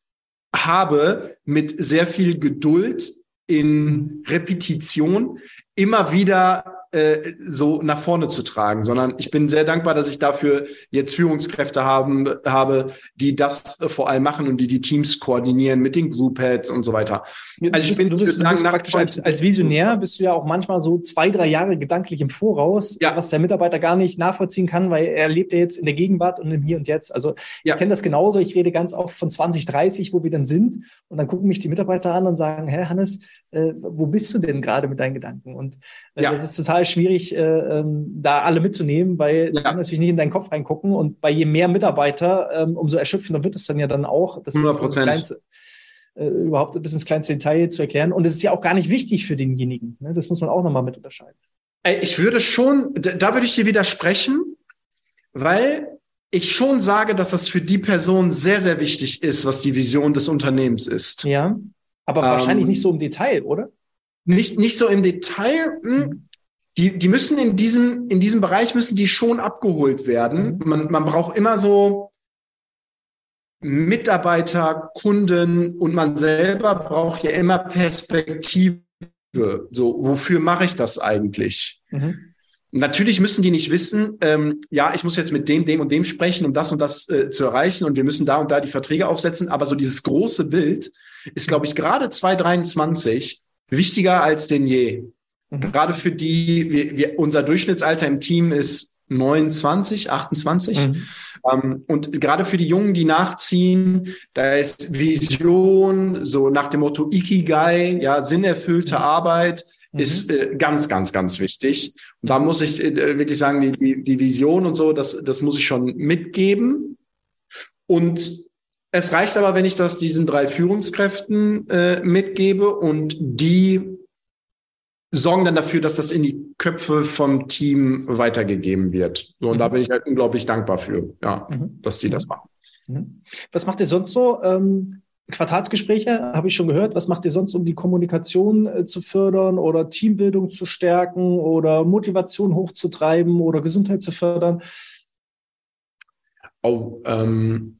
habe, mit sehr viel Geduld in Repetition immer wieder äh, so nach vorne zu tragen, sondern ich bin sehr dankbar, dass ich dafür jetzt Führungskräfte haben, habe, die das äh, vor allem machen und die die Teams koordinieren mit den Group Heads und so weiter. Also ich bin, du bist, du bist praktisch als, als Visionär bist du ja auch manchmal so zwei, drei Jahre gedanklich im Voraus, ja. was der Mitarbeiter gar nicht nachvollziehen kann, weil er lebt ja jetzt in der Gegenwart und im Hier und Jetzt. Also ja. ich kenne das genauso. Ich rede ganz oft von 2030, wo wir dann sind und dann gucken mich die Mitarbeiter an und sagen, Hä, Hannes, äh, wo bist du denn gerade mit deinen Gedanken? Und äh, ja. das ist total schwierig, äh, ähm, da alle mitzunehmen, weil ja. du natürlich nicht in deinen Kopf reingucken. Und bei je mehr Mitarbeiter, ähm, umso erschöpfender wird es dann ja dann auch. Das 100 Prozent. Äh, überhaupt bis ins kleinste Detail zu erklären. Und es ist ja auch gar nicht wichtig für denjenigen. Ne? Das muss man auch nochmal mit unterscheiden. Ich würde schon, da würde ich dir widersprechen, weil ich schon sage, dass das für die Person sehr, sehr wichtig ist, was die Vision des Unternehmens ist. Ja. Aber ähm, wahrscheinlich nicht so im Detail, oder? Nicht, nicht so im Detail. Hm. Mhm. Die, die müssen in diesem, in diesem Bereich müssen die schon abgeholt werden. Mhm. Man, man braucht immer so Mitarbeiter, Kunden und man selber braucht ja immer Perspektive. So, wofür mache ich das eigentlich? Mhm. Natürlich müssen die nicht wissen, ähm, ja, ich muss jetzt mit dem, dem und dem sprechen, um das und das äh, zu erreichen und wir müssen da und da die Verträge aufsetzen. Aber so dieses große Bild, ist, glaube ich, gerade 2023 wichtiger als denn je. Mhm. Gerade für die, wir, wir, unser Durchschnittsalter im Team ist 29, 28. Mhm. Ähm, und gerade für die Jungen, die nachziehen, da ist Vision, so nach dem Motto Ikigai, ja, sinnerfüllte mhm. Arbeit, mhm. ist äh, ganz, ganz, ganz wichtig. Und da muss ich äh, wirklich sagen, die, die, die Vision und so, das, das muss ich schon mitgeben. Und es reicht aber, wenn ich das diesen drei Führungskräften äh, mitgebe und die sorgen dann dafür, dass das in die Köpfe vom Team weitergegeben wird. So, und mhm. da bin ich halt unglaublich dankbar für, ja, mhm. dass die das mhm. machen. Mhm. Was macht ihr sonst so? Ähm, Quartalsgespräche habe ich schon gehört. Was macht ihr sonst, um die Kommunikation äh, zu fördern oder Teambildung zu stärken oder Motivation hochzutreiben oder Gesundheit zu fördern? Oh, ähm,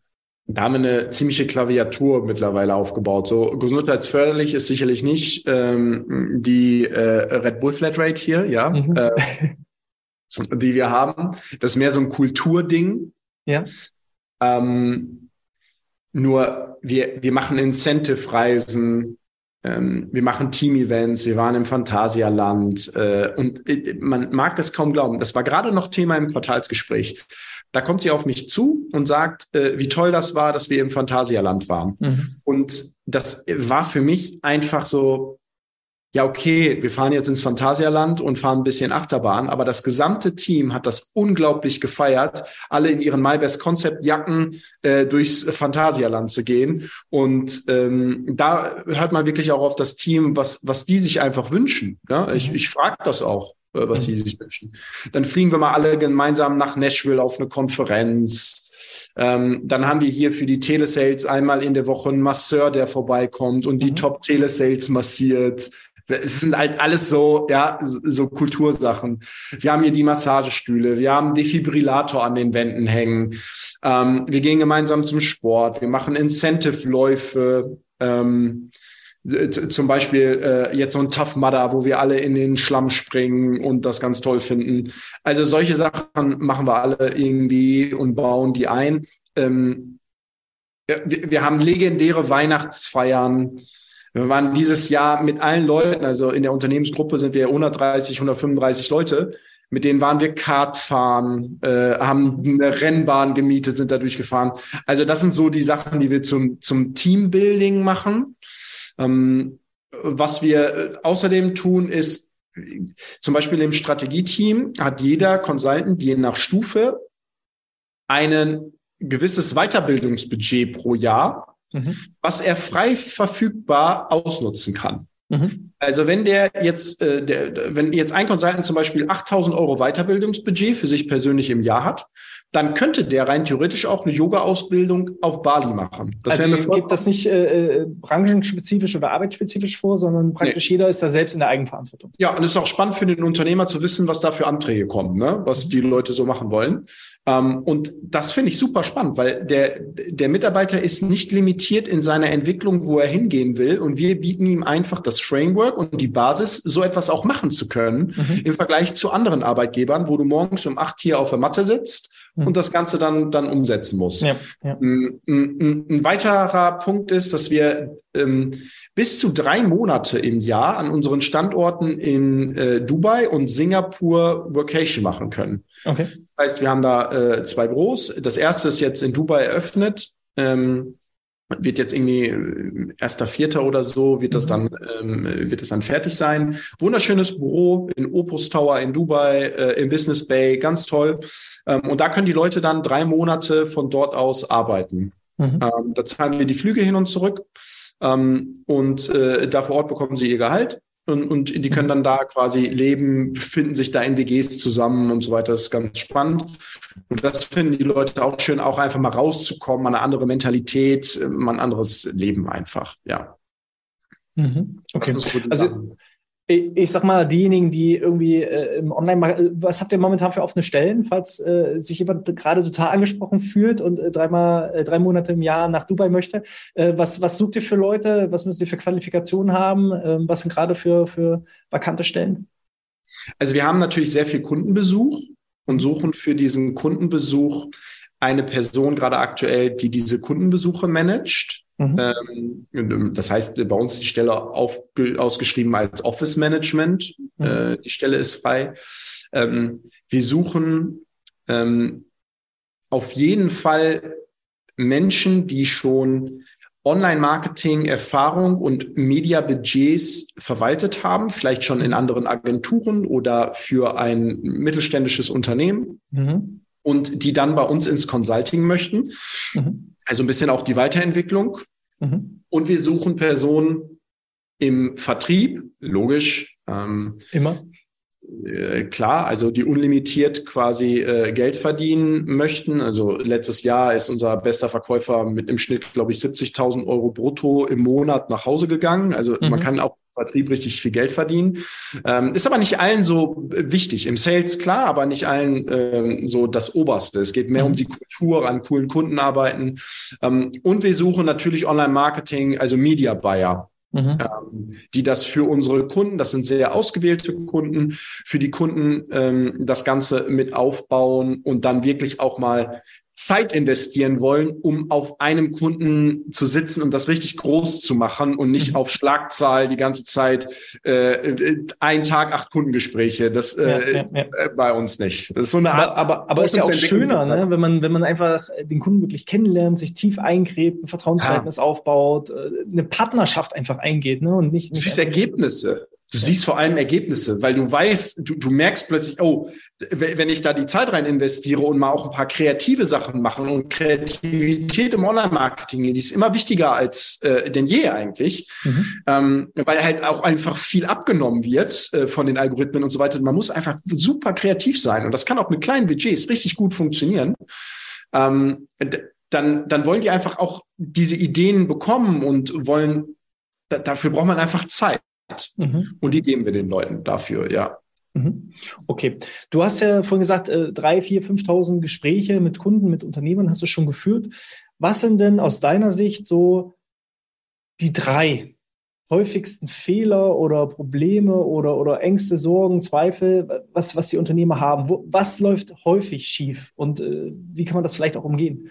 da haben wir eine ziemliche Klaviatur mittlerweile aufgebaut. So gesundheitsförderlich ist sicherlich nicht ähm, die äh, Red Bull Flatrate hier, ja, mhm. äh, die wir haben. Das ist mehr so ein Kulturding. Ja. Ähm, nur wir, wir machen Incentive-Reisen, ähm, wir machen Team-Events, wir waren im Phantasialand äh, und äh, man mag das kaum glauben. Das war gerade noch Thema im Quartalsgespräch. Da kommt sie auf mich zu und sagt, äh, wie toll das war, dass wir im Phantasialand waren. Mhm. Und das war für mich einfach so, ja, okay, wir fahren jetzt ins Phantasialand und fahren ein bisschen Achterbahn, aber das gesamte Team hat das unglaublich gefeiert, alle in ihren MyBest Concept Jacken äh, durchs Phantasialand zu gehen. Und ähm, da hört man wirklich auch auf das Team, was, was die sich einfach wünschen. Ja? Ich, mhm. ich frage das auch. Äh, was sie sich wünschen. Dann fliegen wir mal alle gemeinsam nach Nashville auf eine Konferenz. Ähm, dann haben wir hier für die Telesales einmal in der Woche einen Masseur, der vorbeikommt und die mhm. Top-Telesales massiert. Es sind halt alles so, ja, so Kultursachen. Wir haben hier die Massagestühle, wir haben Defibrillator an den Wänden hängen. Ähm, wir gehen gemeinsam zum Sport, wir machen Incentive-Läufe. Ähm, zum Beispiel äh, jetzt so ein Tough Mudder, wo wir alle in den Schlamm springen und das ganz toll finden. Also solche Sachen machen wir alle irgendwie und bauen die ein. Ähm, wir, wir haben legendäre Weihnachtsfeiern. Wir waren dieses Jahr mit allen Leuten, also in der Unternehmensgruppe sind wir 130, 135 Leute. Mit denen waren wir Kart fahren, äh, haben eine Rennbahn gemietet, sind da durchgefahren. Also das sind so die Sachen, die wir zum, zum Teambuilding machen. Ähm, was wir äh, außerdem tun, ist zum Beispiel im Strategieteam hat jeder Consultant je nach Stufe ein gewisses Weiterbildungsbudget pro Jahr, mhm. was er frei verfügbar ausnutzen kann. Mhm. Also wenn der jetzt, äh, der, wenn jetzt ein Consultant zum Beispiel 8000 Euro Weiterbildungsbudget für sich persönlich im Jahr hat, dann könnte der rein theoretisch auch eine Yoga-Ausbildung auf Bali machen. Das also gibt das nicht äh, äh, branchenspezifisch oder arbeitsspezifisch vor, sondern praktisch nee. jeder ist da selbst in der Eigenverantwortung. Ja, und es ist auch spannend für den Unternehmer zu wissen, was da für Anträge kommen, ne? was die Leute so machen wollen. Ähm, und das finde ich super spannend, weil der, der Mitarbeiter ist nicht limitiert in seiner Entwicklung, wo er hingehen will. Und wir bieten ihm einfach das Framework und die Basis, so etwas auch machen zu können, mhm. im Vergleich zu anderen Arbeitgebern, wo du morgens um acht hier auf der Matte sitzt mhm. Und das Ganze dann, dann umsetzen musst. Ja, ja. Ein, ein, ein, weiterer Punkt ist, dass wir ähm, bis zu drei Monate im Jahr an unseren Standorten in äh, Dubai und Singapur Workation machen können. Okay. Das heißt, wir haben da äh, zwei Büros. Das erste ist jetzt in Dubai eröffnet. Ähm, wird jetzt irgendwie äh, erster Vierter oder so, wird das mhm. dann, ähm, wird das dann fertig sein. Wunderschönes Büro in Opus Tower in Dubai, äh, im Business Bay, ganz toll. Ähm, und da können die Leute dann drei Monate von dort aus arbeiten. Mhm. Ähm, da zahlen wir die Flüge hin und zurück. Ähm, und äh, da vor Ort bekommen sie ihr Gehalt. Und, und die können dann da quasi leben, finden sich da in WGs zusammen und so weiter. Das ist ganz spannend. Und das finden die Leute auch schön, auch einfach mal rauszukommen, mal eine andere Mentalität, mal ein anderes Leben einfach, ja. Mhm. Okay. Also, ich, sag mal, diejenigen, die irgendwie äh, im Online-Markt, äh, was habt ihr momentan für offene Stellen, falls äh, sich jemand gerade total angesprochen fühlt und äh, dreimal, äh, drei Monate im Jahr nach Dubai möchte? Äh, was, was sucht ihr für Leute? Was müsst ihr für Qualifikationen haben? Ähm, was sind gerade für, für vakante Stellen? Also wir haben natürlich sehr viel Kundenbesuch und suchen für diesen Kundenbesuch eine Person gerade aktuell, die diese Kundenbesuche managt. Mhm. Ähm, das heißt, bei uns ist die Stelle auf, ausgeschrieben als Office Management. Mhm. Äh, die Stelle ist frei. Ähm, wir suchen ähm, auf jeden Fall Menschen, die schon Online-Marketing-Erfahrung und Media-Budgets verwaltet haben, vielleicht schon in anderen Agenturen oder für ein mittelständisches Unternehmen mhm. und die dann bei uns ins Consulting möchten. Mhm. Also ein bisschen auch die Weiterentwicklung. Mhm. Und wir suchen Personen im Vertrieb, logisch. Ähm, Immer. Äh, klar, also die unlimitiert quasi äh, Geld verdienen möchten. Also letztes Jahr ist unser bester Verkäufer mit im Schnitt, glaube ich, 70.000 Euro brutto im Monat nach Hause gegangen. Also mhm. man kann auch im Vertrieb richtig viel Geld verdienen. Ähm, ist aber nicht allen so wichtig. Im Sales klar, aber nicht allen ähm, so das Oberste. Es geht mehr mhm. um die Kultur, an coolen Kunden arbeiten. Ähm, und wir suchen natürlich Online-Marketing, also Media Buyer. Mhm. Ähm, die das für unsere Kunden, das sind sehr ausgewählte Kunden, für die Kunden ähm, das Ganze mit aufbauen und dann wirklich auch mal Zeit investieren wollen, um auf einem Kunden zu sitzen und das richtig groß zu machen und nicht mhm. auf Schlagzahl die ganze Zeit äh, ein Tag acht Kundengespräche. Das äh, ja, ja, ja. Äh, bei uns nicht. Das ist so eine Art. Aber, aber, aber ist ja auch schöner, ne? wenn man wenn man einfach den Kunden wirklich kennenlernt, sich tief eingräbt, ein Vertrauensverhältnis aufbaut, äh, eine Partnerschaft einfach eingeht, ne? Und nicht. nicht siehst Ergebnisse. Du siehst vor allem Ergebnisse, weil du weißt, du, du merkst plötzlich, oh, wenn ich da die Zeit rein investiere und mal auch ein paar kreative Sachen machen und Kreativität im Online-Marketing, die ist immer wichtiger als äh, denn je eigentlich, mhm. ähm, weil halt auch einfach viel abgenommen wird äh, von den Algorithmen und so weiter. Man muss einfach super kreativ sein und das kann auch mit kleinen Budgets richtig gut funktionieren. Ähm, dann, dann wollen die einfach auch diese Ideen bekommen und wollen, dafür braucht man einfach Zeit. Mhm. Und die geben wir den Leuten dafür, ja. Mhm. Okay. Du hast ja vorhin gesagt, äh, drei, vier, 5.000 Gespräche mit Kunden, mit Unternehmern hast du schon geführt. Was sind denn aus deiner Sicht so die drei häufigsten Fehler oder Probleme oder, oder Ängste, Sorgen, Zweifel, was, was die Unternehmer haben? Wo, was läuft häufig schief und äh, wie kann man das vielleicht auch umgehen?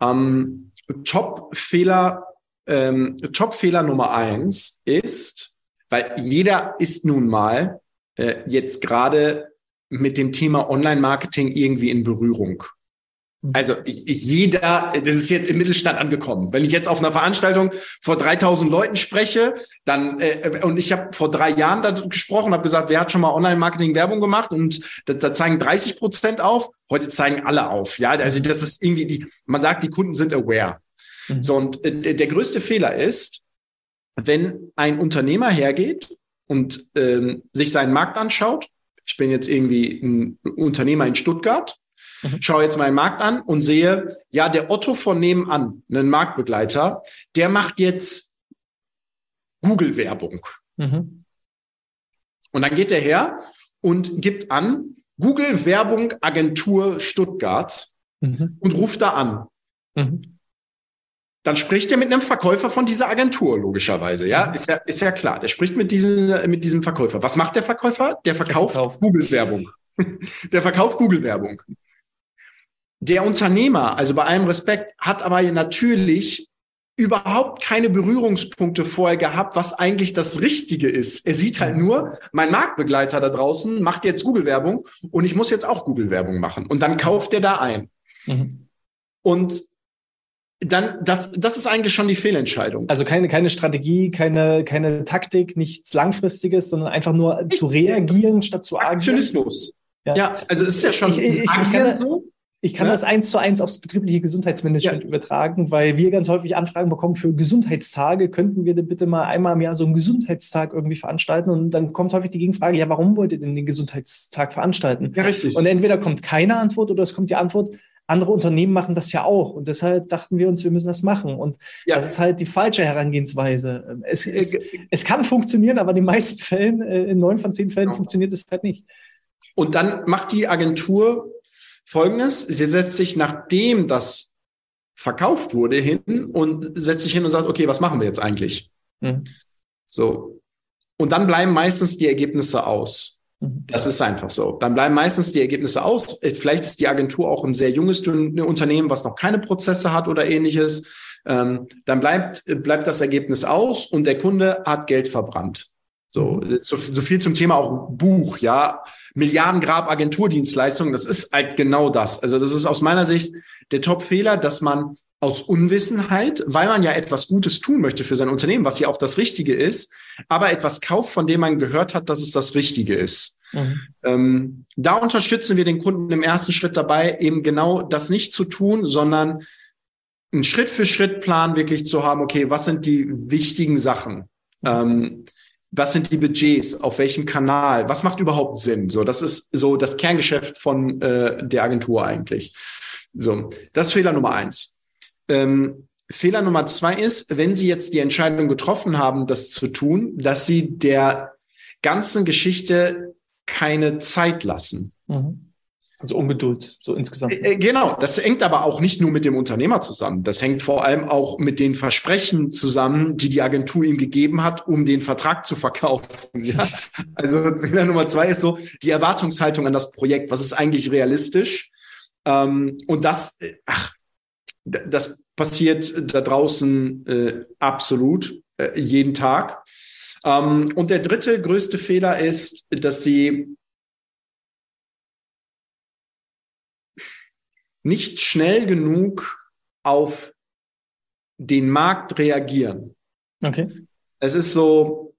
Ähm, Top-Fehler ähm, Top-Fehler Nummer eins ist, weil jeder ist nun mal äh, jetzt gerade mit dem Thema Online-Marketing irgendwie in Berührung. Mhm. Also jeder, das ist jetzt im Mittelstand angekommen. Wenn ich jetzt auf einer Veranstaltung vor 3000 Leuten spreche, dann äh, und ich habe vor drei Jahren da gesprochen, habe gesagt, wer hat schon mal Online-Marketing-Werbung gemacht und da, da, zeigen 30 Prozent auf. Heute zeigen alle auf. Ja, also das ist irgendwie die. Man sagt, die Kunden sind aware. Mhm. So, und äh, der größte Fehler ist, wenn ein Unternehmer hergeht und ähm, sich seinen Markt anschaut, ich bin jetzt irgendwie ein Unternehmer in Stuttgart Mhm. Schaue jetzt meinen Markt an und sehe, ja, der Otto von nebenan, ein Marktbegleiter, der macht jetzt Google-Werbung. Mhm. Und dann geht er her und gibt an, Google Werbung Agentur Stuttgart mhm. und ruft da an. Mhm. Dann spricht er mit einem Verkäufer von dieser Agentur, logischerweise. Ja, ist ja, ist ja klar. Der spricht mit diesem, mit diesem Verkäufer. Was macht der Verkäufer? Der verkauft, verkauft. Google Werbung. der verkauft Google Werbung. Der Unternehmer, also bei allem Respekt, hat aber natürlich überhaupt keine Berührungspunkte vorher gehabt, was eigentlich das Richtige ist. Er sieht halt nur, mein Marktbegleiter da draußen macht jetzt Google-Werbung und ich muss jetzt auch Google-Werbung machen. Und dann kauft er da ein. Mhm. Und dann, das, das ist eigentlich schon die Fehlentscheidung. Also keine, keine Strategie, keine, keine Taktik, nichts Langfristiges, sondern einfach nur ich, zu reagieren statt zu agieren. Aktionismus. Ja. ja, also es ist ja schon ich, ich, ich, kann, so. Ich kann ja. das eins zu eins aufs betriebliche Gesundheitsmanagement ja. übertragen, weil wir ganz häufig Anfragen bekommen für Gesundheitstage. Könnten wir denn bitte mal einmal im Jahr so einen Gesundheitstag irgendwie veranstalten? Und dann kommt häufig die Gegenfrage, ja, warum wollt ihr denn den Gesundheitstag veranstalten? Ja, richtig. Und entweder kommt keine Antwort oder es kommt die Antwort, andere Unternehmen machen das ja auch. Und deshalb dachten wir uns, wir müssen das machen. Und ja. das ist halt die falsche Herangehensweise. Es, es, es kann funktionieren, aber in den meisten Fällen, äh, in neun von zehn Fällen, genau. funktioniert es halt nicht. Und dann macht die Agentur Folgendes, sie setzt sich, nachdem das verkauft wurde, hin und setzt sich hin und sagt, okay, was machen wir jetzt eigentlich? Mhm. So. Und dann bleiben meistens die Ergebnisse aus. Mhm. Das ist einfach so. Dann bleiben meistens die Ergebnisse aus. Vielleicht ist die Agentur auch ein sehr junges Unternehmen, was noch keine Prozesse hat oder ähnliches. Ähm, dann bleibt, bleibt das Ergebnis aus und der Kunde hat Geld verbrannt. So, so, so viel zum Thema auch Buch, ja. Milliardengrab Agenturdienstleistungen, das ist halt genau das. Also das ist aus meiner Sicht der Top-Fehler, dass man aus Unwissenheit, weil man ja etwas Gutes tun möchte für sein Unternehmen, was ja auch das Richtige ist, aber etwas kauft, von dem man gehört hat, dass es das Richtige ist. Mhm. Ähm, da unterstützen wir den Kunden im ersten Schritt dabei, eben genau das nicht zu tun, sondern einen Schritt-für-Schritt-Plan wirklich zu haben, okay, was sind die wichtigen Sachen? Ähm, was sind die Budgets, auf welchem Kanal, was macht überhaupt Sinn? So, das ist so das Kerngeschäft von äh, der Agentur eigentlich. So, das ist Fehler Nummer eins. Ähm, Fehler Nummer zwei ist, wenn Sie jetzt die Entscheidung getroffen haben, das zu tun, dass Sie der ganzen Geschichte keine Zeit lassen. Mhm. Also Ungeduld, so insgesamt. Äh, äh, genau, das hängt aber auch nicht nur mit dem Unternehmer zusammen. Das hängt vor allem auch mit den Versprechen zusammen, die die Agentur ihm gegeben hat, um den Vertrag zu verkaufen. Ja? Also Fehler Nummer zwei ist so die Erwartungshaltung an das Projekt. Was ist eigentlich realistisch? Ähm, und das, äh, ach, das passiert da draußen äh, absolut äh, jeden Tag. Ähm, und der dritte größte Fehler ist, dass sie nicht schnell genug auf den Markt reagieren. Okay. Es ist so,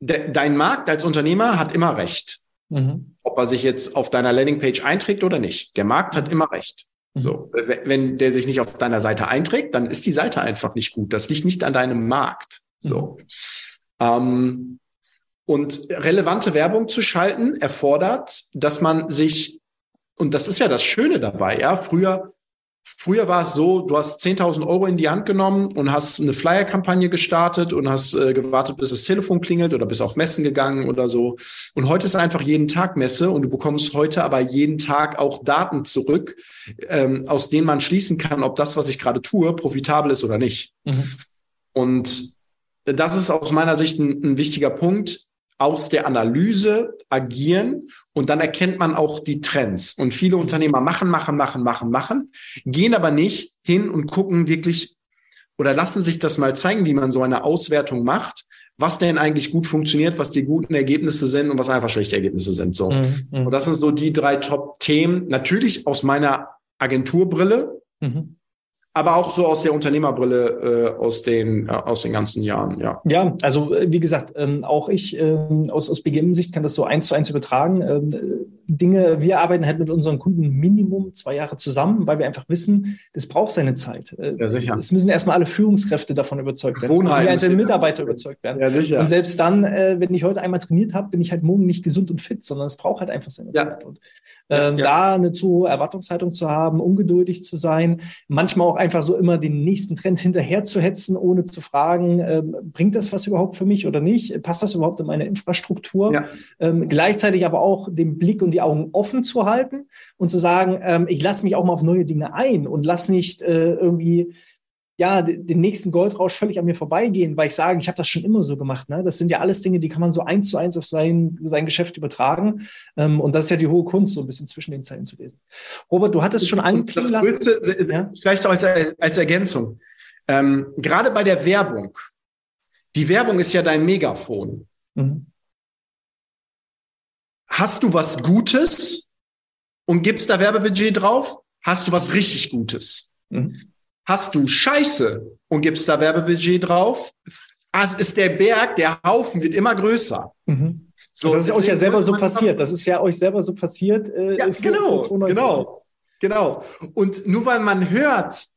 de, dein Markt als Unternehmer hat immer recht. Mhm. Ob er sich jetzt auf deiner Landingpage einträgt oder nicht. Der Markt hat immer recht. Mhm. So, wenn der sich nicht auf deiner Seite einträgt, dann ist die Seite einfach nicht gut. Das liegt nicht an deinem Markt. So. Mhm. Ähm, und relevante Werbung zu schalten erfordert, dass man sich und das ist ja das Schöne dabei, ja. Früher, früher war es so, du hast 10.000 Euro in die Hand genommen und hast eine Flyer-Kampagne gestartet und hast äh, gewartet, bis das Telefon klingelt oder bist auf Messen gegangen oder so. Und heute ist einfach jeden Tag Messe und du bekommst heute aber jeden Tag auch Daten zurück, ähm, aus denen man schließen kann, ob das, was ich gerade tue, profitabel ist oder nicht. Mhm. Und das ist aus meiner Sicht ein, ein wichtiger Punkt aus der Analyse agieren und dann erkennt man auch die Trends. Und viele Unternehmer machen, machen, machen, machen, machen, gehen aber nicht hin und gucken wirklich oder lassen sich das mal zeigen, wie man so eine Auswertung macht, was denn eigentlich gut funktioniert, was die guten Ergebnisse sind und was einfach schlechte Ergebnisse sind. So. Mhm, mhm. und das sind so die drei Top-Themen. Natürlich aus meiner Agenturbrille. Mhm aber auch so aus der Unternehmerbrille äh, aus den äh, aus den ganzen Jahren, ja. Ja, also äh, wie gesagt, ähm, auch ich ähm, aus aus BGM-Sicht kann das so eins zu eins übertragen. Ähm, Dinge, wir arbeiten halt mit unseren Kunden Minimum zwei Jahre zusammen, weil wir einfach wissen, das braucht seine Zeit. Äh, ja, sicher. Es müssen erstmal alle Führungskräfte davon überzeugt werden. Es müssen die einzelnen Mitarbeiter überzeugt werden. Ja, sicher. Und selbst dann, äh, wenn ich heute einmal trainiert habe, bin ich halt morgen nicht gesund und fit, sondern es braucht halt einfach seine ja. Zeit. Und ähm, ja, da eine zu hohe Erwartungshaltung zu haben, ungeduldig zu sein, manchmal auch einfach so immer den nächsten Trend hinterher zu hetzen, ohne zu fragen, ähm, bringt das was überhaupt für mich oder nicht? Passt das überhaupt in meine Infrastruktur? Ja. Ähm, gleichzeitig aber auch den Blick und die Augen offen zu halten und zu sagen, ähm, ich lasse mich auch mal auf neue Dinge ein und lass nicht äh, irgendwie ja, den nächsten Goldrausch völlig an mir vorbeigehen, weil ich sage, ich habe das schon immer so gemacht. Ne? Das sind ja alles Dinge, die kann man so eins zu eins auf sein, sein Geschäft übertragen. Ähm, und das ist ja die hohe Kunst, so ein bisschen zwischen den Zeilen zu lesen. Robert, du hattest schon angeklungen lassen. Größte, ja? Vielleicht auch als, als Ergänzung. Ähm, gerade bei der Werbung. Die Werbung ist ja dein Megafon. Mhm. Hast du was Gutes und gibst da Werbebudget drauf? Hast du was richtig Gutes? Mhm. Hast du Scheiße und gibst da Werbebudget drauf, ist der Berg, der Haufen wird immer größer. Mhm. So, das ist euch ja selber so passiert. Das ist ja euch selber so passiert. Äh, ja, genau, genau, genau. Und nur weil man hört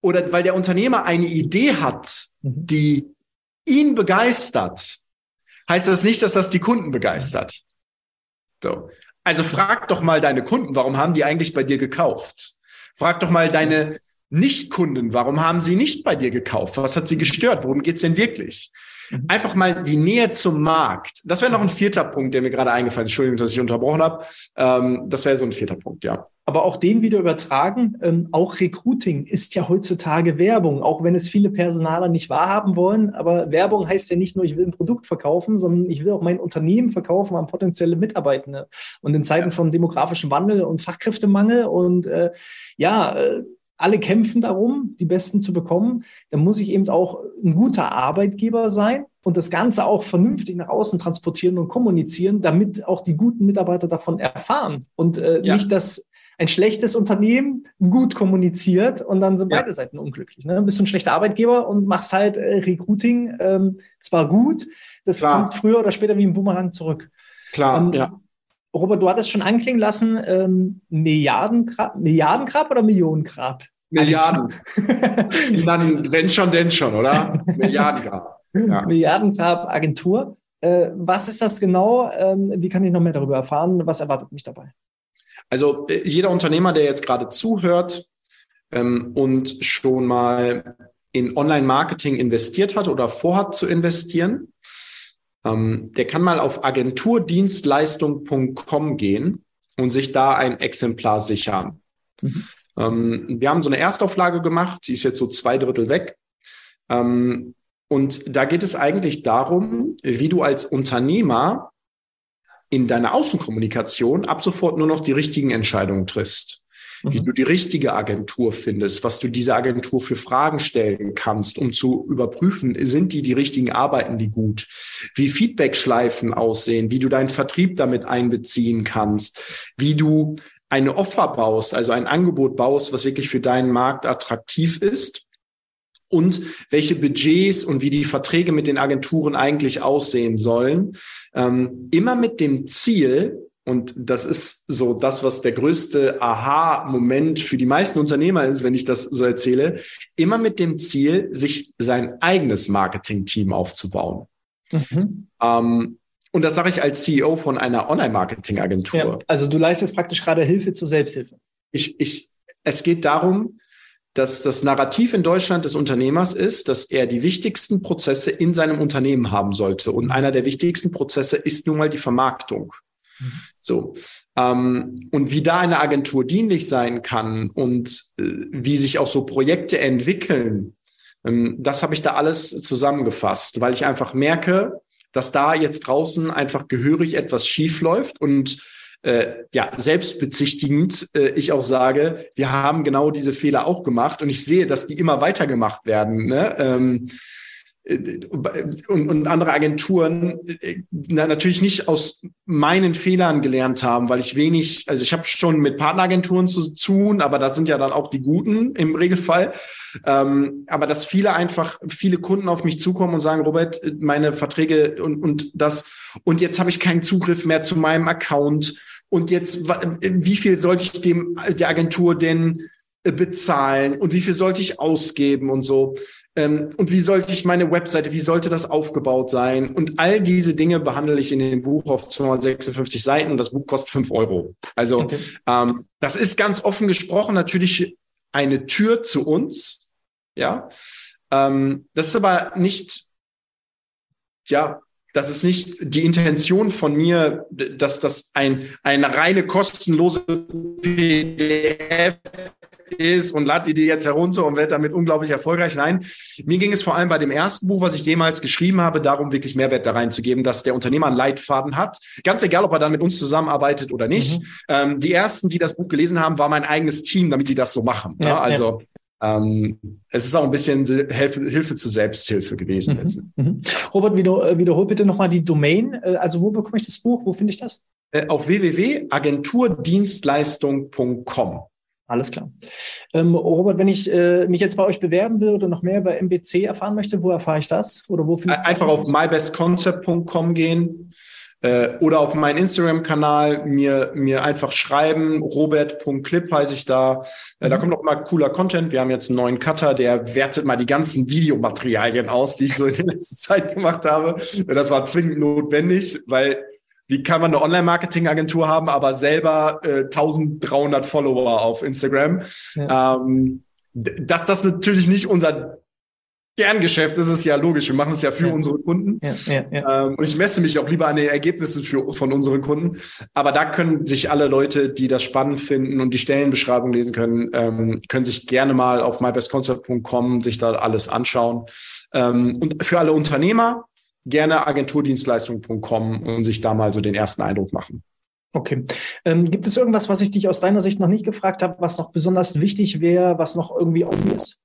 oder weil der Unternehmer eine Idee hat, mhm. die ihn begeistert, heißt das nicht, dass das die Kunden begeistert. So. Also frag doch mal deine Kunden, warum haben die eigentlich bei dir gekauft? Frag doch mal deine nicht-Kunden, warum haben sie nicht bei dir gekauft? Was hat sie gestört? Worum geht's denn wirklich? Mhm. Einfach mal die Nähe zum Markt. Das wäre noch ein vierter Punkt, der mir gerade eingefallen ist. Entschuldigung, dass ich unterbrochen habe. Ähm, das wäre so ein vierter Punkt, ja. Aber auch den wieder übertragen. Ähm, auch Recruiting ist ja heutzutage Werbung, auch wenn es viele Personaler nicht wahrhaben wollen. Aber Werbung heißt ja nicht nur, ich will ein Produkt verkaufen, sondern ich will auch mein Unternehmen verkaufen an potenzielle Mitarbeitende. Und in Zeiten von demografischem Wandel und Fachkräftemangel und äh, ja, äh, alle kämpfen darum, die Besten zu bekommen, dann muss ich eben auch ein guter Arbeitgeber sein und das Ganze auch vernünftig nach außen transportieren und kommunizieren, damit auch die guten Mitarbeiter davon erfahren und äh, ja. nicht, dass ein schlechtes Unternehmen gut kommuniziert und dann sind ja. beide Seiten unglücklich. Ne? Bist du ein schlechter Arbeitgeber und machst halt äh, Recruiting ähm, zwar gut, das Klar. kommt früher oder später wie ein Boomerang zurück. Klar, ähm, ja. Robert, du hattest schon anklingen lassen, ähm, Milliardengrab, Milliardengrab oder Millionengrab? Milliarden. Dann, wenn schon, denn schon, oder? Milliardengrab. Ja. Milliardengrab Agentur. Äh, was ist das genau? Ähm, wie kann ich noch mehr darüber erfahren? Was erwartet mich dabei? Also äh, jeder Unternehmer, der jetzt gerade zuhört ähm, und schon mal in Online-Marketing investiert hat oder vorhat zu investieren, ähm, der kann mal auf agenturdienstleistung.com gehen und sich da ein Exemplar sichern. Mhm. Ähm, wir haben so eine Erstauflage gemacht, die ist jetzt so zwei Drittel weg. Ähm, und da geht es eigentlich darum, wie du als Unternehmer in deiner Außenkommunikation ab sofort nur noch die richtigen Entscheidungen triffst wie mhm. du die richtige Agentur findest, was du dieser Agentur für Fragen stellen kannst, um zu überprüfen, sind die die richtigen, arbeiten die gut, wie Feedback-Schleifen aussehen, wie du deinen Vertrieb damit einbeziehen kannst, wie du eine Offer baust, also ein Angebot baust, was wirklich für deinen Markt attraktiv ist und welche Budgets und wie die Verträge mit den Agenturen eigentlich aussehen sollen. Ähm, immer mit dem Ziel, und das ist so das, was der größte Aha-Moment für die meisten Unternehmer ist, wenn ich das so erzähle, immer mit dem Ziel, sich sein eigenes Marketing-Team aufzubauen. Mhm. Ähm, und das sage ich als CEO von einer Online-Marketing-Agentur. Ja, also du leistest praktisch gerade Hilfe zur Selbsthilfe. Ich, ich, es geht darum, dass das Narrativ in Deutschland des Unternehmers ist, dass er die wichtigsten Prozesse in seinem Unternehmen haben sollte. Und einer der wichtigsten Prozesse ist nun mal die Vermarktung. Mhm. So. Ähm, und wie da eine Agentur dienlich sein kann und äh, wie sich auch so Projekte entwickeln, ähm, das habe ich da alles zusammengefasst, weil ich einfach merke, dass da jetzt draußen einfach gehörig etwas schief läuft und äh, ja, selbstbezichtigend äh, ich auch sage, wir haben genau diese Fehler auch gemacht und ich sehe, dass die immer weiter gemacht werden. Ne? Ähm, und, und andere Agenturen na, natürlich nicht aus meinen Fehlern gelernt haben, weil ich wenig, also ich habe schon mit Partneragenturen zu tun, aber das sind ja dann auch die guten im Regelfall. Ähm, aber dass viele einfach, viele Kunden auf mich zukommen und sagen, Robert, meine Verträge und, und das, und jetzt habe ich keinen Zugriff mehr zu meinem Account. Und jetzt, wie viel sollte ich dem der Agentur denn bezahlen und wie viel sollte ich ausgeben und so. Ähm, und wie sollte ich meine Webseite, wie sollte das aufgebaut sein? Und all diese Dinge behandle ich in dem Buch auf 256 Seiten und das Buch kostet fünf Euro. Also okay. ähm, das ist ganz offen gesprochen natürlich eine Tür zu uns. Ja, ähm, das ist aber nicht, ja, das ist nicht die Intention von mir, dass das ein, eine reine kostenlose PDF ist und lad die dir jetzt herunter und werde damit unglaublich erfolgreich. Nein, mir ging es vor allem bei dem ersten Buch, was ich jemals geschrieben habe, darum, wirklich Mehrwert da reinzugeben, dass der Unternehmer einen Leitfaden hat. Ganz egal, ob er dann mit uns zusammenarbeitet oder nicht. Mhm. Ähm, die ersten, die das Buch gelesen haben, war mein eigenes Team, damit die das so machen. Ja, also ja. Ähm, es ist auch ein bisschen Hilfe, Hilfe zur Selbsthilfe gewesen. Mhm. Mhm. Robert, wieder, wiederhol bitte nochmal die Domain. Äh, also wo bekomme ich das Buch? Wo finde ich das? Äh, auf www.agenturdienstleistung.com. Alles klar. Ähm, Robert, wenn ich äh, mich jetzt bei euch bewerben will oder noch mehr über MBC erfahren möchte, wo erfahre ich das? Oder wo finde ich Einfach auf mybestconcept.com gehen äh, oder auf meinen Instagram-Kanal mir, mir einfach schreiben. Robert.clip heiße ich da. Äh, da mhm. kommt auch immer cooler Content. Wir haben jetzt einen neuen Cutter, der wertet mal die ganzen Videomaterialien aus, die ich so in der letzten Zeit gemacht habe. Das war zwingend notwendig, weil wie kann man eine Online-Marketing-Agentur haben, aber selber äh, 1300 Follower auf Instagram? Ja. Ähm, dass das natürlich nicht unser Kerngeschäft ist es ja logisch. Wir machen es ja für ja. unsere Kunden. Ja. Ähm, und ich messe mich auch lieber an den Ergebnissen für, von unseren Kunden. Aber da können sich alle Leute, die das spannend finden und die Stellenbeschreibung lesen können, ähm, können sich gerne mal auf mybestconcept.com sich da alles anschauen. Ähm, und für alle Unternehmer, gerne agenturdienstleistung.com und sich da mal so den ersten Eindruck machen. Okay. Ähm, gibt es irgendwas, was ich dich aus deiner Sicht noch nicht gefragt habe, was noch besonders wichtig wäre, was noch irgendwie offen ist?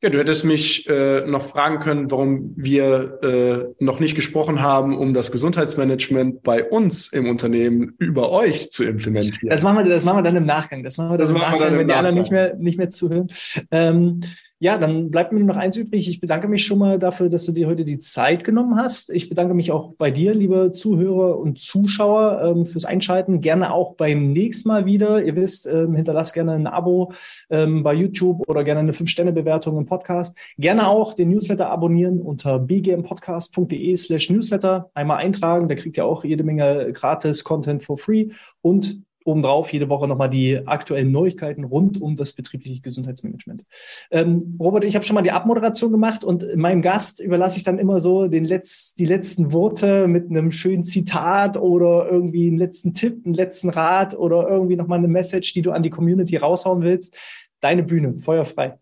Ja, du hättest mich äh, noch fragen können, warum wir äh, noch nicht gesprochen haben, um das Gesundheitsmanagement bei uns im Unternehmen über euch zu implementieren. Das machen wir, das machen wir dann im Nachgang. Das machen wir dann das im Nachgang, wenn die anderen nicht mehr, nicht mehr zuhören. Ähm, ja, dann bleibt mir nur noch eins übrig. Ich bedanke mich schon mal dafür, dass du dir heute die Zeit genommen hast. Ich bedanke mich auch bei dir, liebe Zuhörer und Zuschauer, ähm, fürs Einschalten. Gerne auch beim nächsten Mal wieder. Ihr wisst, ähm, hinterlasst gerne ein Abo ähm, bei YouTube oder gerne eine 5-Sterne-Bewertung im Podcast. Gerne auch den Newsletter abonnieren unter bgmpodcast.de slash Newsletter. Einmal eintragen, da kriegt ihr auch jede Menge gratis Content for free und obendrauf jede Woche nochmal die aktuellen Neuigkeiten rund um das betriebliche Gesundheitsmanagement. Ähm, Robert, ich habe schon mal die Abmoderation gemacht und meinem Gast überlasse ich dann immer so den Letz-, die letzten Worte mit einem schönen Zitat oder irgendwie einen letzten Tipp, einen letzten Rat oder irgendwie nochmal eine Message, die du an die Community raushauen willst. Deine Bühne, feuerfrei.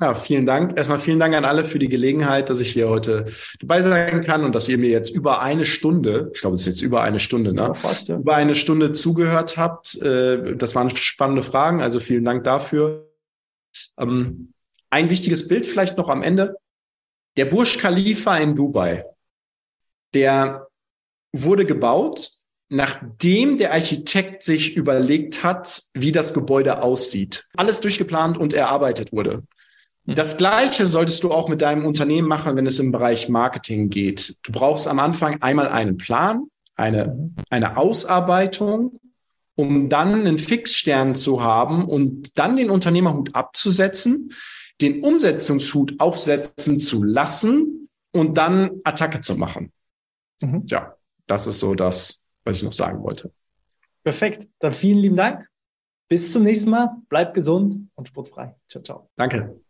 Ja, vielen Dank. Erstmal vielen Dank an alle für die Gelegenheit, dass ich hier heute dabei sein kann und dass ihr mir jetzt über eine Stunde, ich glaube, es ist jetzt über eine Stunde, ne? Ja, fast, ja. Über eine Stunde zugehört habt. Äh, das waren spannende Fragen, also vielen Dank dafür. Ähm, ein wichtiges Bild vielleicht noch am Ende. Der Burj Khalifa in Dubai, der wurde gebaut, nachdem der Architekt sich überlegt hat, wie das Gebäude aussieht. Alles durchgeplant und erarbeitet wurde. Mhm. Das Gleiche solltest du auch mit deinem Unternehmen machen, wenn es im Bereich Marketing geht. Du brauchst am Anfang einmal einen Plan, eine, eine Ausarbeitung, um dann einen Fixstern zu haben und dann den Unternehmerhut abzusetzen, den Umsetzungshut aufsetzen zu lassen und dann Attacke zu machen. Mhm. Ja, das ist so das, was ich noch sagen wollte. Perfekt. Dann vielen lieben Dank. Bis zum nächsten Mal. Bleib gesund und sportfrei. Ciao, ciao. Danke.